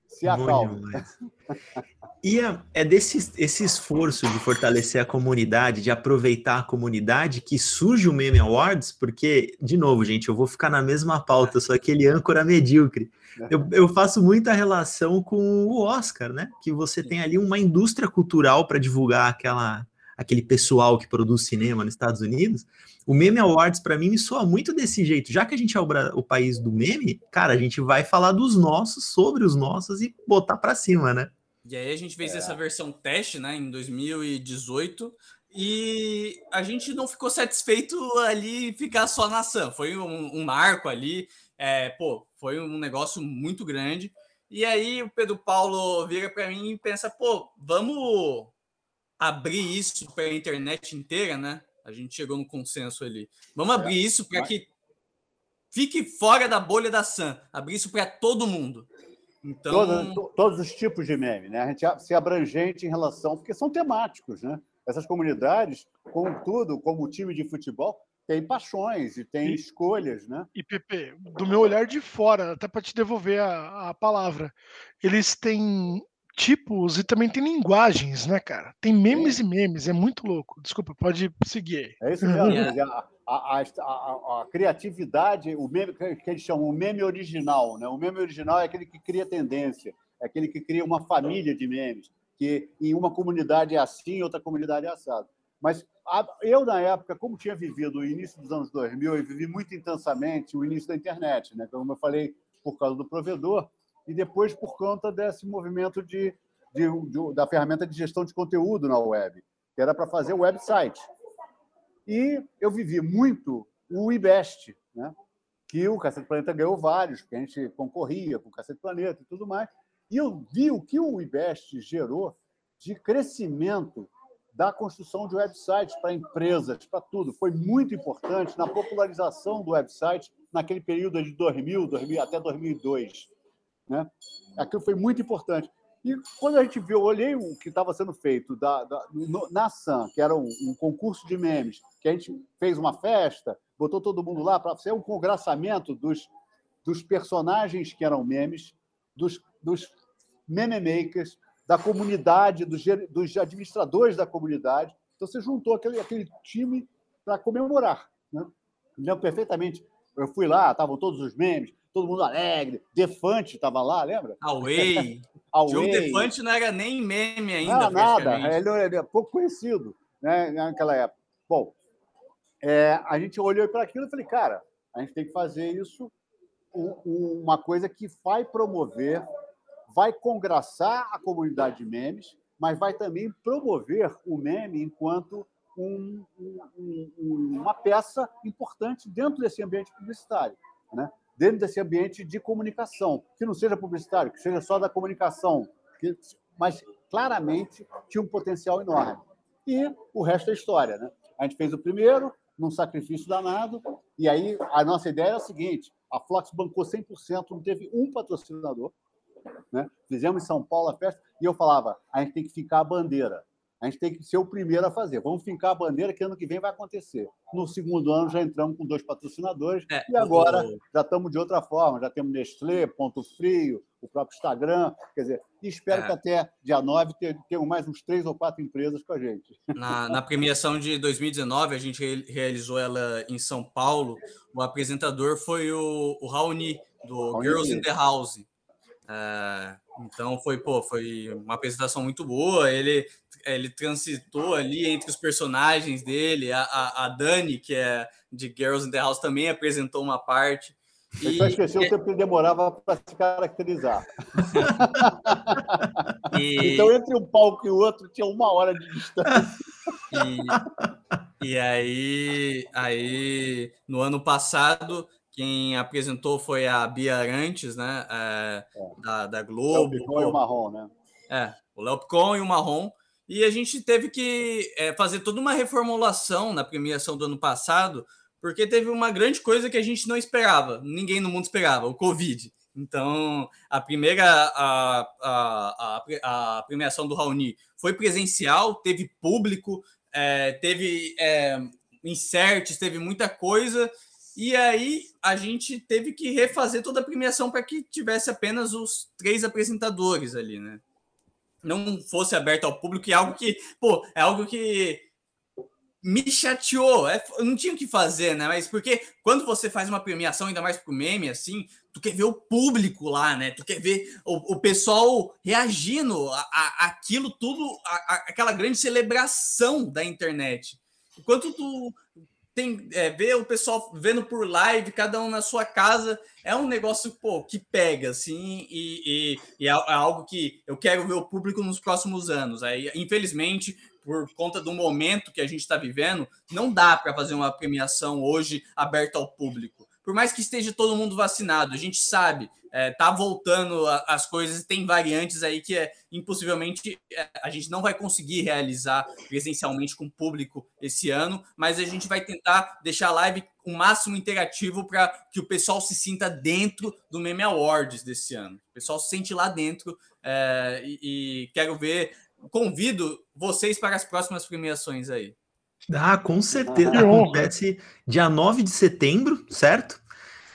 Se acalma. E é, desse esse esforço de fortalecer a comunidade, de aproveitar a comunidade, que surge o Meme Awards, porque, de novo, gente, eu vou ficar na mesma pauta, sou aquele âncora medíocre. Eu, eu faço muita relação com o Oscar, né? Que você tem ali uma indústria cultural para divulgar aquela, aquele pessoal que produz cinema nos Estados Unidos. O Meme Awards, para mim, me soa muito desse jeito. Já que a gente é o, o, país do meme, cara, a gente vai falar dos nossos, sobre os nossos e botar para cima, né? E aí a gente fez é. essa versão teste, né, em 2018, e a gente não ficou satisfeito ali ficar só na Sam. Foi um, um marco ali, é, pô, foi um negócio muito grande. E aí o Pedro Paulo vira para mim e pensa, pô, vamos abrir isso para a internet inteira, né? A gente chegou no consenso ali. Vamos é, abrir isso para que fique fora da bolha da Sam, abrir isso para todo mundo. Então... Todo, todos os tipos de meme, né? A gente se abrangente em relação, porque são temáticos, né? Essas comunidades, contudo, como o time de futebol, tem paixões e tem e, escolhas, né? E Pepe, do meu olhar de fora, até para te devolver a, a palavra, eles têm tipos e também tem linguagens, né, cara? Tem memes e memes, é muito louco. Desculpa, pode seguir. É isso mesmo. a, a, a, a, criatividade, o meme que eles chamam o meme original, né? O meme original é aquele que cria tendência, é aquele que cria uma família de memes, que em uma comunidade é assim, outra comunidade é assado. Mas eu, na época, como tinha vivido o início dos anos 2000, eu vivi muito intensamente o início da internet, né? Como eu falei, por causa do provedor, e depois por conta desse movimento de, de, de da ferramenta de gestão de conteúdo na web, que era para fazer website. E eu vivi muito o IBEST, né? que o Cacete Planeta ganhou vários, porque a gente concorria com o Cacete Planeta e tudo mais. E eu vi o que o IBEST gerou de crescimento da construção de websites para empresas, para tudo. Foi muito importante na popularização do website naquele período de 2000, 2000 até 2002. Né? Aquilo foi muito importante. E quando a gente viu, eu olhei o que estava sendo feito da, da, no, na SAM, que era um, um, concurso de memes, que a gente fez uma festa, botou todo mundo lá para ser um congraçamento dos, dos personagens que eram memes, dos, dos meme makers, da comunidade, dos, dos administradores da comunidade. Então, você juntou aquele, aquele time para comemorar. Né? lembro perfeitamente. Eu fui lá, estavam todos os memes, todo mundo alegre. Defante estava lá, lembra? Away. Away. Defante não era nem meme ainda. Não, nada, ele, ele é pouco conhecido né, naquela época. Bom, é, a gente olhou para aquilo e falei, cara, a gente tem que fazer isso uma coisa que vai promover, vai congraçar a comunidade de memes, mas vai também promover o meme enquanto um, um, uma peça importante dentro desse ambiente publicitário. Né? Dentro desse ambiente de comunicação, que não seja publicitário, que seja só da comunicação, que, mas claramente tinha um potencial enorme. E o resto é história. Né? A gente fez o primeiro, num sacrifício danado, e aí a nossa ideia é a seguinte: a Flox bancou 100%, não teve um patrocinador. Né? Fizemos em São Paulo a festa, e eu falava: a gente tem que ficar a bandeira a gente tem que ser o primeiro a fazer. Vamos fincar a bandeira que ano que vem vai acontecer. No segundo ano já entramos com dois patrocinadores é, e agora o... já estamos de outra forma. Já temos Nestlé, Ponto Frio, o próprio Instagram. Quer dizer, espero é. que até dia 9 tenham mais uns três ou quatro empresas com a gente. Na, na premiação de 2019, a gente realizou ela em São Paulo. O apresentador foi o, o Raoni, do Raoni. Girls in the House. É, então foi, pô, foi uma apresentação muito boa. Ele ele transitou ali entre os personagens dele. A, a, a, Dani, que é de Girls in the House, também apresentou uma parte. Eu e... só esqueci o tempo que demorava para se caracterizar. e... Então, entre um palco e o outro, tinha uma hora de distância. E, e aí, aí, no ano passado, quem apresentou foi a Bia Arantes, né? É, é. Da, da Globo. O Picon e o Marrom, né? É, o Léo Picon e o Marrom. E a gente teve que é, fazer toda uma reformulação na premiação do ano passado, porque teve uma grande coisa que a gente não esperava, ninguém no mundo esperava, o Covid. Então, a primeira a, a, a, a premiação do Raoni foi presencial, teve público, é, teve é, inserts, teve muita coisa, e aí a gente teve que refazer toda a premiação para que tivesse apenas os três apresentadores ali, né? não fosse aberto ao público, e é algo que, pô, é algo que me chateou. É, não tinha o que fazer, né? Mas porque quando você faz uma premiação, ainda mais pro meme, assim, tu quer ver o público lá, né? Tu quer ver o, o pessoal reagindo a, a, aquilo tudo, a, a, aquela grande celebração da internet. Enquanto tu tem é, ver o pessoal vendo por live, cada um na sua casa, é um negócio pô, que pega, assim, e, e, e é, é algo que eu quero ver o público nos próximos anos. Aí, infelizmente, por conta do momento que a gente está vivendo, não dá para fazer uma premiação hoje aberta ao público. Por mais que esteja todo mundo vacinado, a gente sabe, é, tá voltando a, as coisas, tem variantes aí que é impossivelmente é, a gente não vai conseguir realizar presencialmente com o público esse ano, mas a gente vai tentar deixar a live o máximo interativo para que o pessoal se sinta dentro do Meme Awards desse ano. O pessoal se sente lá dentro é, e, e quero ver convido vocês para as próximas premiações aí. Ah, com certeza. Acontece dia 9 de setembro, certo?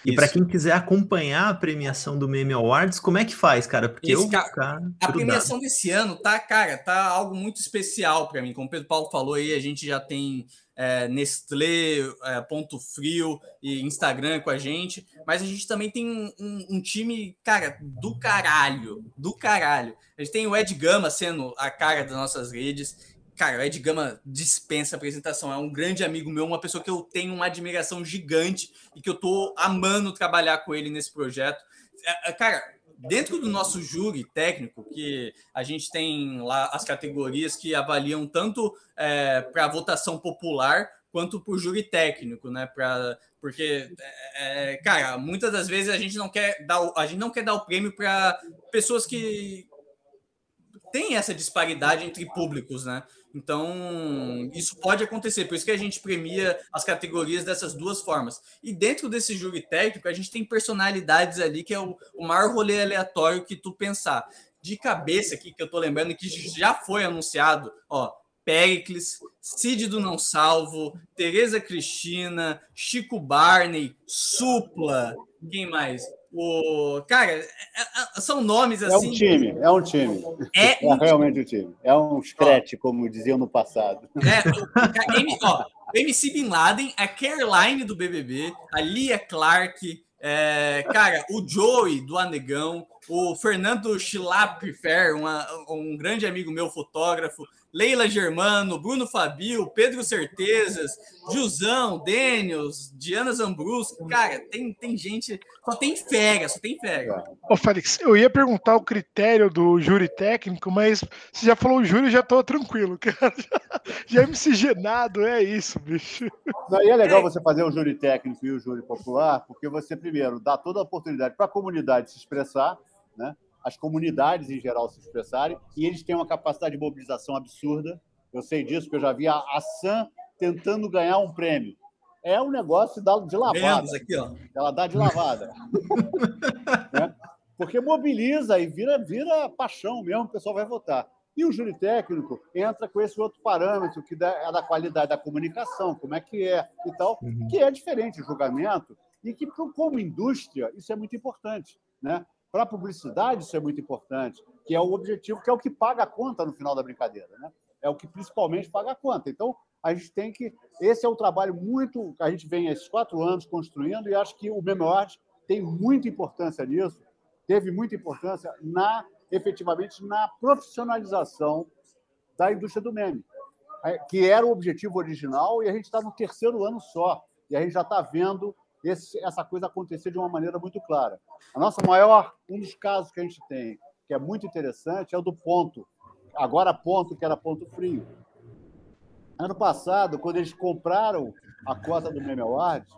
E para quem quiser acompanhar a premiação do Meme Awards, como é que faz, cara? Porque Esse, eu cara, a premiação desse ano tá, cara, tá algo muito especial para mim. Como o Pedro Paulo falou aí, a gente já tem é, Nestlé, é, Ponto Frio e Instagram com a gente, mas a gente também tem um, um, um, time, cara, do caralho, do caralho. A gente tem o Ed Gama sendo a cara das nossas redes. Cara, o Ed Gama dispensa apresentação, é um grande amigo meu, uma pessoa que eu tenho uma admiração gigante e que eu tô amando trabalhar com ele nesse projeto. É, é cara, dentro do nosso júri técnico, que a gente tem lá as categorias que avaliam tanto é, para votação popular quanto por júri técnico, né? Pra, porque, é, é, cara, muitas das vezes a gente não quer dar, a gente não quer dar o prêmio para pessoas que têm essa disparidade entre públicos, né? Então, isso pode acontecer, por isso que a gente premia as categorias dessas duas formas. E dentro desse júri técnico, a gente tem personalidades ali que é o, o maior rolê aleatório que tu pensar. De cabeça aqui, que eu tô lembrando que já foi anunciado, ó, Pericles, Cid do Não Salvo, Tereza Cristina, Chico Barney, Supla, quem mais? O, cara, é, é, são nomes assim. É um assim time, é um time. É, é realmente um time. É um scratch, como diziam no passado. É, ó, MC Bin Laden, a Caroline do BBB, a Lia Clark, é, cara, o Joey do Anegão, o Fernando Schilapfer, um grande amigo meu, fotógrafo, Leila Germano, Bruno Fabio, Pedro Certezas, Jusão, Daniels, Diana Zambrusco. Cara, tem, tem gente. Só tem fera, só tem fera. Ô, Félix, eu ia perguntar o critério do júri técnico, mas você já falou o júri, já tô tranquilo, cara. Já, já miscigenado, é isso, bicho. Não, e é legal é. você fazer o júri técnico e o júri popular, porque você, primeiro, dá toda a oportunidade para a comunidade se expressar, né? As comunidades em geral se expressarem, e eles têm uma capacidade de mobilização absurda. Eu sei disso, porque eu já vi a, a Sam tentando ganhar um prêmio. É um negócio de lavada. Aqui, ó. Ela dá de lavada. né? Porque mobiliza e vira, vira paixão mesmo, o pessoal vai votar. E o júri técnico entra com esse outro parâmetro, que é da qualidade da comunicação, como é que é e tal, uhum. que é diferente o julgamento, e que, como indústria, isso é muito importante. Né? Para a publicidade, isso é muito importante, que é o objetivo, que é o que paga a conta no final da brincadeira. Né? É o que principalmente paga a conta. Então, a gente tem que. Esse é um trabalho muito. que a gente vem esses quatro anos construindo, e acho que o Memoart tem muita importância nisso, teve muita importância na efetivamente na profissionalização da indústria do meme, é, que era o objetivo original, e a gente está no terceiro ano só, e a gente já está vendo esse, essa coisa acontecer de uma maneira muito clara. A nossa maior, um dos casos que a gente tem, que é muito interessante, é o do ponto. Agora ponto, que era ponto frio. Ano passado, quando eles compraram a cota do Meme Awards,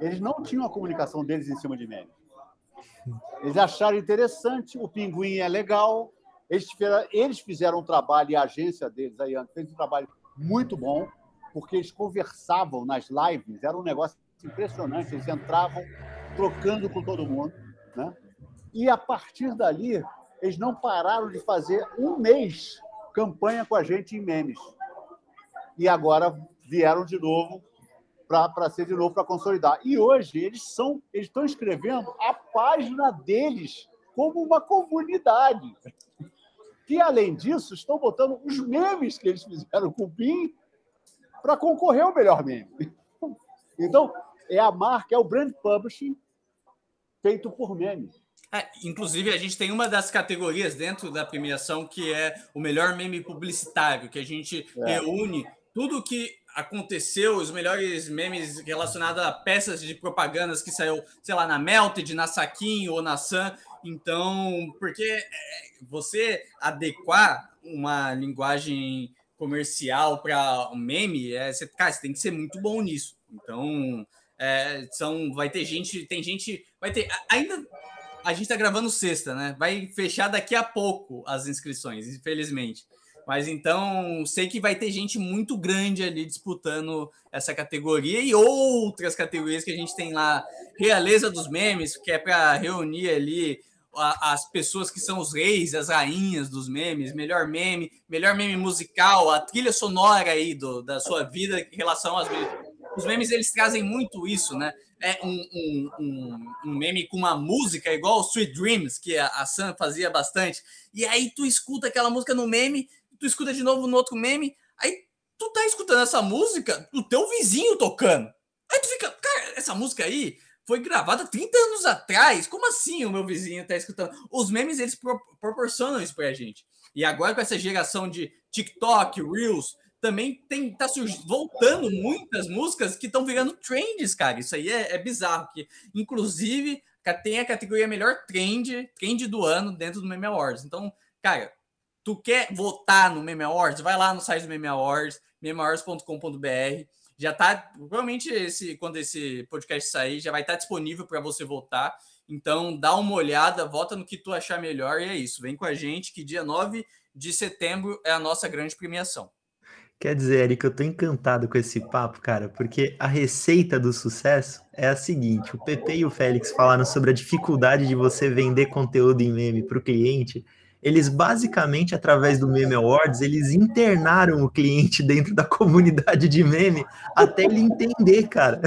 eles não tinham a comunicação deles em cima de meme. Eles acharam interessante, o Pinguim é legal, eles eles fizeram um trabalho, e a agência deles aí fez um trabalho muito bom, porque eles conversavam nas lives, era um negócio impressionante. Eles entravam trocando com todo mundo. Né? E a partir dali, eles não pararam de fazer um mês campanha com a gente em memes. E agora vieram de novo para ser de novo para consolidar. E hoje eles são, eles estão escrevendo a página deles como uma comunidade. que, além disso, estão botando os memes que eles fizeram com o PIN para concorrer ao melhor meme. Então, é a marca, é o brand publishing feito por meme. É, inclusive, a gente tem uma das categorias dentro da premiação que é o melhor meme publicitário, que a gente é. reúne tudo que aconteceu, os melhores memes relacionados a peças de propagandas que saiu, sei lá, na Melted, na Saquinho ou na Sun. Então, porque é, você adequar uma linguagem comercial para um meme, é, você, cara, você tem que ser muito bom nisso. Então, é, são, vai ter gente, tem gente, vai ter ainda a gente está gravando sexta, né? Vai fechar daqui a pouco as inscrições, infelizmente. Mas então sei que vai ter gente muito grande ali disputando essa categoria e outras categorias que a gente tem lá, Realeza dos Memes, que é para reunir ali as pessoas que são os reis, as rainhas dos memes, melhor meme, melhor meme musical, a trilha sonora aí do, da sua vida em relação às os memes eles trazem muito isso, né? É um, um, um, um meme com uma música igual Sweet Dreams, que a, a Sam fazia bastante. E aí tu escuta aquela música no meme, tu escuta de novo no outro meme, aí tu tá escutando essa música, o teu vizinho tocando. Aí tu fica, cara, essa música aí foi gravada 30 anos atrás. Como assim o meu vizinho tá escutando? Os memes eles pro, proporcionam isso pra gente. E agora com essa geração de TikTok, Reels, também tem tá voltando muitas músicas que estão virando trends, cara. Isso aí é, é bizarro. Que, inclusive, tem a categoria melhor trend, trend do ano dentro do Meme Awards. Então, cara, tu quer votar no Meme Awards? Vai lá no site do Meme Awards, memeawards.com.br. Já tá, provavelmente esse quando esse podcast sair, já vai estar tá disponível para você votar. Então, dá uma olhada, vota no que tu achar melhor e é isso. Vem com a gente que dia 9 de setembro é a nossa grande premiação. Quer dizer, Eric, eu tô encantado com esse papo, cara, porque a receita do sucesso é a seguinte: o Pepe e o Félix falaram sobre a dificuldade de você vender conteúdo em meme para o cliente. Eles basicamente, através do Meme Awards, eles internaram o cliente dentro da comunidade de meme até ele entender, cara.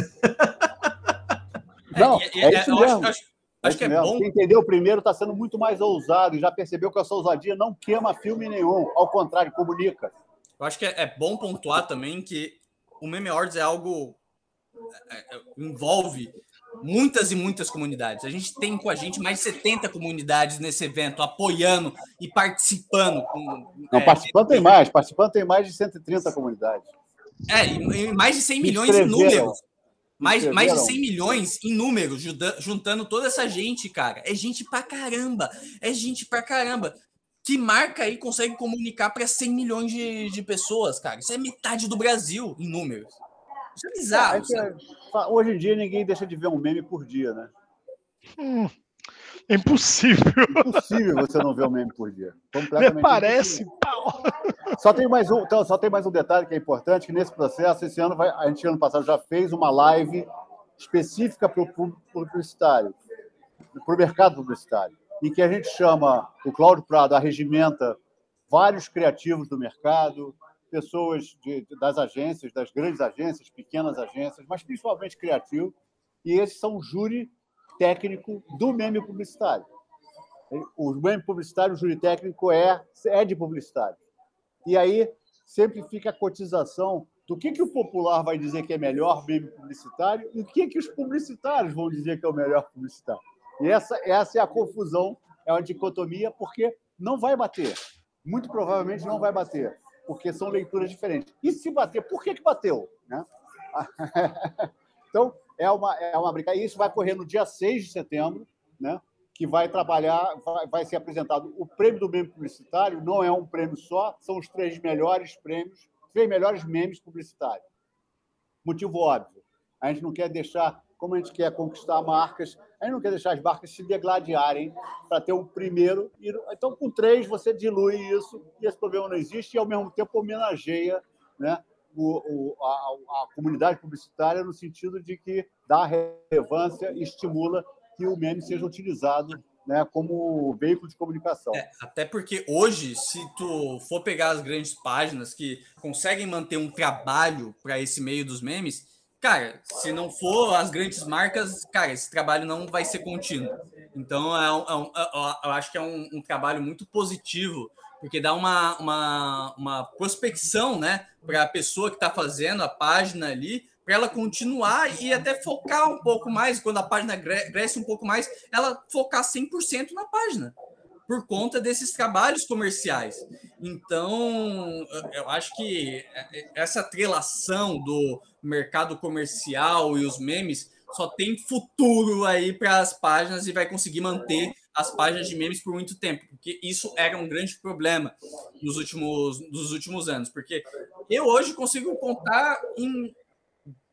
Não, é, é, é isso mesmo. Acho, acho, que é bom. Quem entendeu primeiro está sendo muito mais ousado e já percebeu que essa ousadia não queima filme nenhum, ao contrário, comunica. Eu acho que é, é bom pontuar também que o Meme Awards é algo é, é, envolve muitas e muitas comunidades. A gente tem com a gente mais de 70 comunidades nesse evento, apoiando e participando. Com, Não, é, participando tem mais, participando tem mais de 130 comunidades. É, e, mais de 100 milhões em números. Mais, mais de 100 milhões em números, juntando toda essa gente, cara. É gente pra caramba. É gente pra caramba que marca aí consegue comunicar para 100 milhões de, de pessoas, cara? Isso é metade do Brasil em números. Isso é bizarro. É, é hoje em dia ninguém deixa de ver um meme por dia, né? Hum, é impossível. Impossível você não ver um meme por dia. Me parece, pau. Só tem mais um, então, só tem mais um detalhe que é importante, que nesse processo, esse ano vai, a gente ano passado já fez uma live específica para o público publicitário, para o mercado publicitário em que a gente chama, o Cláudio Prado arregimenta vários criativos do mercado, pessoas de, das agências, das grandes agências, pequenas agências, mas principalmente criativo, e esses são o júri técnico do meme publicitário. O meme publicitário, o júri técnico é, é de publicitário. E aí sempre fica a cotização do que, que o popular vai dizer que é melhor meme publicitário e o que, que os publicitários vão dizer que é o melhor publicitário. E essa, essa é a confusão, é uma dicotomia, porque não vai bater. Muito provavelmente não vai bater, porque são leituras diferentes. E se bater, por que, que bateu? Né? então, é uma, é uma brincadeira. E isso vai correr no dia 6 de setembro, né? que vai trabalhar, vai, vai ser apresentado o prêmio do meme publicitário, não é um prêmio só, são os três melhores prêmios, três melhores memes publicitários. Motivo óbvio, a gente não quer deixar como a gente quer conquistar marcas, a gente não quer deixar as marcas se degladiarem para ter um primeiro. Então, com três, você dilui isso e esse problema não existe e, ao mesmo tempo, homenageia né, o, o, a, a, comunidade publicitária no sentido de que dá relevância e estimula que o meme seja utilizado né, como veículo de comunicação. É, até porque hoje, se tu for pegar as grandes páginas que conseguem manter um trabalho para esse meio dos memes, cara, se não for as grandes marcas, cara, esse trabalho não vai ser contínuo. Então, é um, é um, é, eu acho que é um, um trabalho muito positivo porque dá uma, uma, uma prospecção né, para a pessoa que está fazendo a página ali, para ela continuar e até focar um pouco mais, quando a página cresce um pouco mais, ela focar 100% na página por conta desses trabalhos comerciais. Então, eu acho que essa trelação do mercado comercial e os memes só tem futuro aí para as páginas e vai conseguir manter as páginas de memes por muito tempo, porque isso era um grande problema nos últimos, nos últimos anos, porque eu hoje consigo contar em,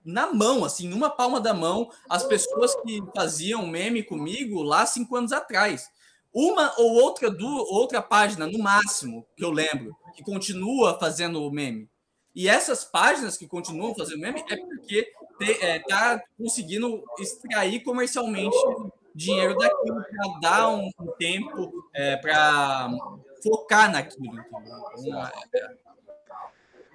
na mão, assim, numa palma da mão, as pessoas que faziam meme comigo lá cinco anos atrás uma ou outra do, outra página, no máximo, que eu lembro, que continua fazendo meme. E essas páginas que continuam fazendo meme é porque está é, tá conseguindo extrair comercialmente dinheiro daquilo para dar um, um tempo é, para focar naquilo. Então, é,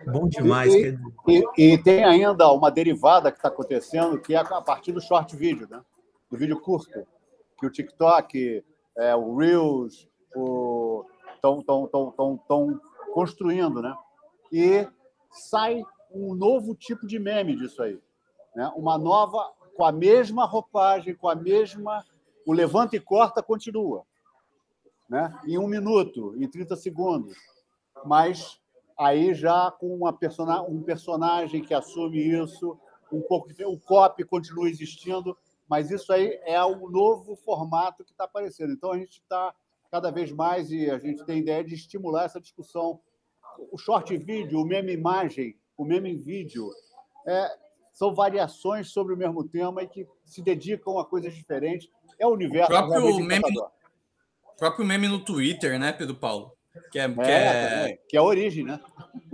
Bom demais. E, e, e, tem ainda uma derivada que está acontecendo, que é a partir do short vídeo, né? do vídeo curto, que o TikTok é, o Reels, estão tão, tão, tão, tão construindo, né? E sai um novo tipo de meme disso aí, né? Uma nova com a mesma roupagem, com a mesma o levanta e corta continua, né? Em um minuto, em 30 segundos, mas aí já com uma persona, um personagem que assume isso, um pouco o copy continua existindo, mas isso aí é o novo formato que está aparecendo. Então, a gente está cada vez mais e a gente tem ideia de estimular essa discussão. O short vídeo, o meme imagem, o meme vídeo, é, são variações sobre o mesmo tema e que se dedicam a coisas diferentes. É o universo. O próprio, meme, próprio meme no Twitter, né, Pedro Paulo? Que é, é, que é... que é a origem, né?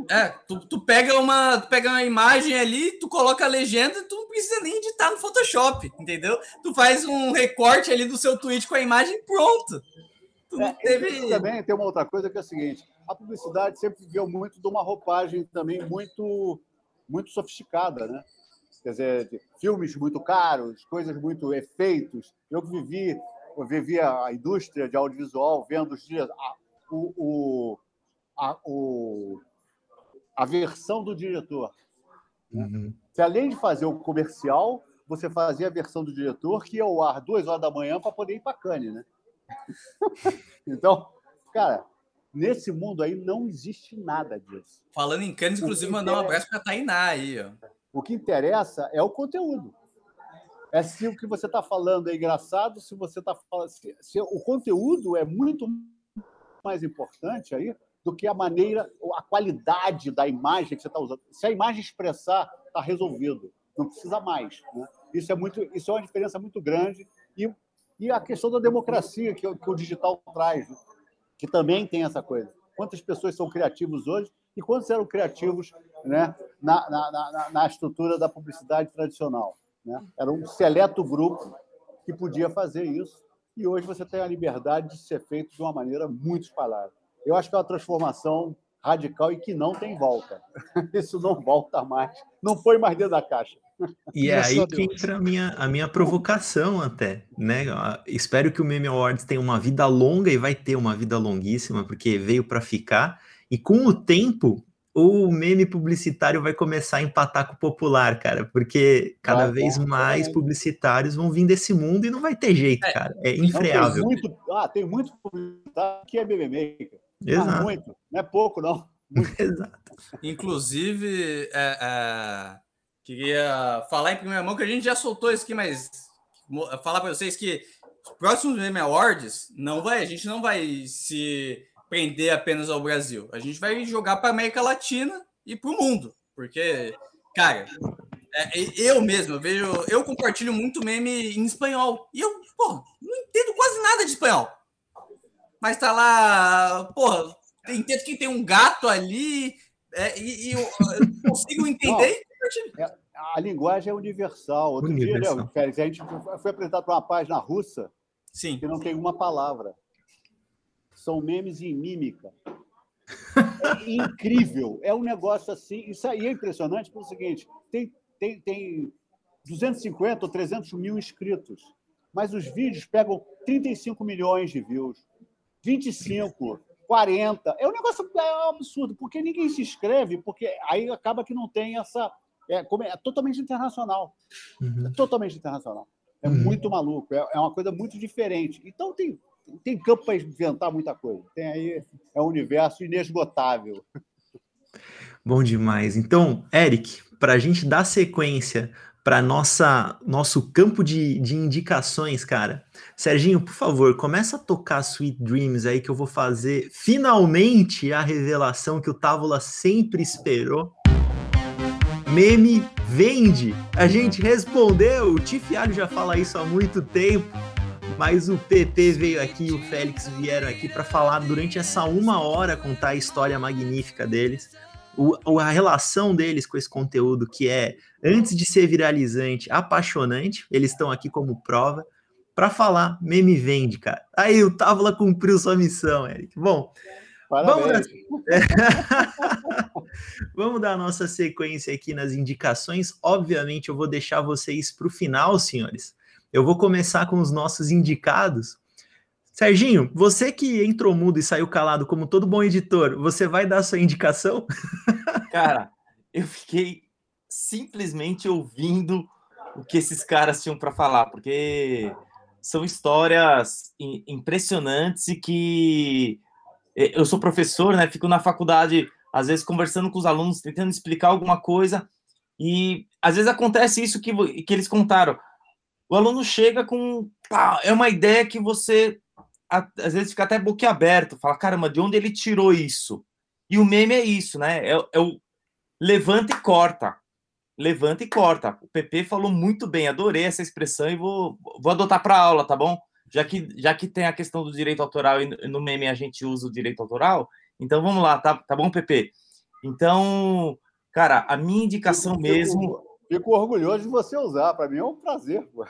É, tu, tu, pega uma, tu pega uma imagem ali, tu coloca a legenda e tu precisa nem editar no Photoshop, entendeu? Tu faz um recorte ali do seu tweet com a imagem pronto. Tu é, teve... Também tem uma outra coisa que é a seguinte: a publicidade sempre viveu muito de uma roupagem também muito, muito sofisticada, né? Quer dizer, filmes muito caros, coisas muito efeitos. Eu vivi, eu vivi a indústria de audiovisual vendo os dias, o, o, a, o, a versão do diretor. Né? Uhum. Se além de fazer o comercial, você fazia a versão do diretor que ia ao ar duas horas da manhã para poder ir para Cannes, né? então, cara, nesse mundo aí não existe nada disso. Falando em Cannes, inclusive, mandar um abraço para a Tainá aí. Ó. O que interessa é o conteúdo. É se o que você está falando é engraçado, se você está falando. Se, se, o conteúdo é muito mais importante aí do que a maneira, a qualidade da imagem que você está usando. Se a imagem expressar, está resolvido, não precisa mais. Né? Isso é muito, isso é uma diferença muito grande e, e a questão da democracia que, que o digital traz, né? que também tem essa coisa. Quantas pessoas são criativos hoje e quantos eram criativos né, na, na, na, na estrutura da publicidade tradicional? Né? Era um seleto grupo que podia fazer isso e hoje você tem a liberdade de ser feito de uma maneira muito espalhada. Eu acho que é uma transformação radical e que não tem volta. Isso não volta mais. Não foi mais dentro da caixa. E é aí que entra a minha, a minha provocação até, né? Espero que o Meme Awards tenha uma vida longa e vai ter uma vida longuíssima, porque veio para ficar. E com o tempo, o meme publicitário vai começar a empatar com o popular, cara, porque cada ah, vez mais é. publicitários vão vir desse mundo e não vai ter jeito, é. cara. É infreável. Tem muito, ah, tem muito publicitário que é meme maker. Exato. Ah, muito, não é pouco, não. Exato. Inclusive, é, é, queria falar em primeira mão que a gente já soltou isso aqui, mas falar para vocês que os próximos Meme Awards não vai, a gente não vai se prender apenas ao Brasil. A gente vai jogar para América Latina e para o mundo, porque, cara, é, eu mesmo eu vejo, eu compartilho muito meme em espanhol e eu, pô, não entendo quase nada de espanhol. Mas tá lá, porra, entendo que tem um gato ali é, e, e eu, eu, consigo entender. Não, é, a linguagem é universal. Outro universal. dia, né, a gente foi apresentado para uma página russa Sim. que não tem uma palavra são memes em mímica. É incrível. É um negócio assim. Isso aí é impressionante pelo seguinte: tem, tem, tem 250 ou 300 mil inscritos, mas os vídeos pegam 35 milhões de views, 25, 40. É um negócio é um absurdo, porque ninguém se inscreve, porque aí acaba que não tem essa. É, como é, é totalmente internacional. Uhum. É totalmente internacional. É Uhum. muito maluco, é, é uma coisa muito diferente. Então tem, tem campo para inventar muita coisa. Tem aí é um universo inesgotável. Bom demais. Então, Eric, para a gente dar sequência para nossa nosso campo de, de indicações, cara. Serginho, por favor, começa a tocar Sweet Dreams aí que eu vou fazer finalmente a revelação que o Távola sempre esperou. Meme vende. A gente respondeu. O Tifiário já fala isso há muito tempo. Mas o PP veio aqui, o Félix vieram aqui para falar durante essa uma hora contar a história magnífica deles o, a relação deles com esse conteúdo que é, antes de ser viralizante, apaixonante. Eles estão aqui como prova para falar meme vende, cara. Aí o Távola cumpriu sua missão, Eric. Bom, vamos dar... vamos dar a nossa sequência aqui nas indicações. Obviamente, eu vou deixar vocês para o final, senhores. Eu vou começar com os nossos indicados. Serginho, você que entrou mudo e saiu calado como todo bom editor, você vai dar sua indicação? Cara, eu fiquei simplesmente ouvindo o que esses caras tinham para falar, porque são histórias impressionantes e que eu sou professor, né? Fico na faculdade, às vezes conversando com os alunos, tentando explicar alguma coisa, e às vezes acontece isso que, que eles contaram. O aluno chega com. Pá, é uma ideia que você às vezes fica até boquiaberto, fala, caramba, de onde ele tirou isso? E o meme é isso, né? É, é o levanta e corta. Levanta e corta. O PP falou muito bem, adorei essa expressão e vou, vou adotar para aula, tá bom? Já que, já que tem a questão do direito autoral e no meme a gente usa o direito autoral, então vamos lá, tá, tá bom, PP? Então, cara, a minha indicação mesmo Fico orgulhoso de você usar, para mim é um prazer. Pô.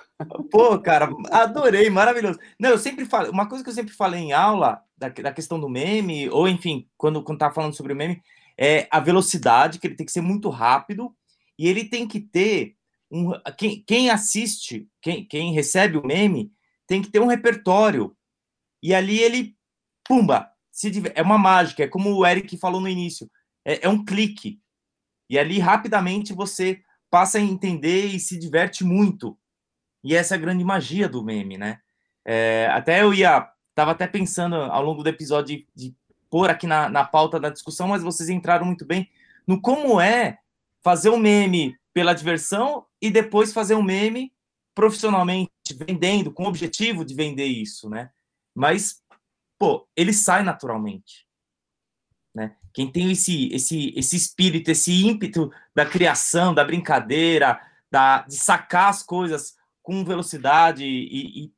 pô, cara, adorei, maravilhoso. Não, eu sempre falo, uma coisa que eu sempre falei em aula, da, da questão do meme, ou enfim, quando, quando tá falando sobre o meme, é a velocidade, que ele tem que ser muito rápido, e ele tem que ter um. Quem, quem assiste, quem, quem recebe o meme, tem que ter um repertório. E ali ele, pumba, se é uma mágica, é como o Eric falou no início, é, é um clique. E ali rapidamente você passa a entender e se diverte muito. E essa é a grande magia do meme, né? É, até eu ia, tava até pensando ao longo do episódio de, de pôr aqui na, na pauta da discussão, mas vocês entraram muito bem no como é fazer um meme pela diversão e depois fazer um meme profissionalmente, vendendo, com o objetivo de vender isso, né? Mas, pô, ele sai naturalmente. Quem tem esse, esse, esse espírito, esse ímpeto da criação, da brincadeira, da, de sacar as coisas com velocidade e, e,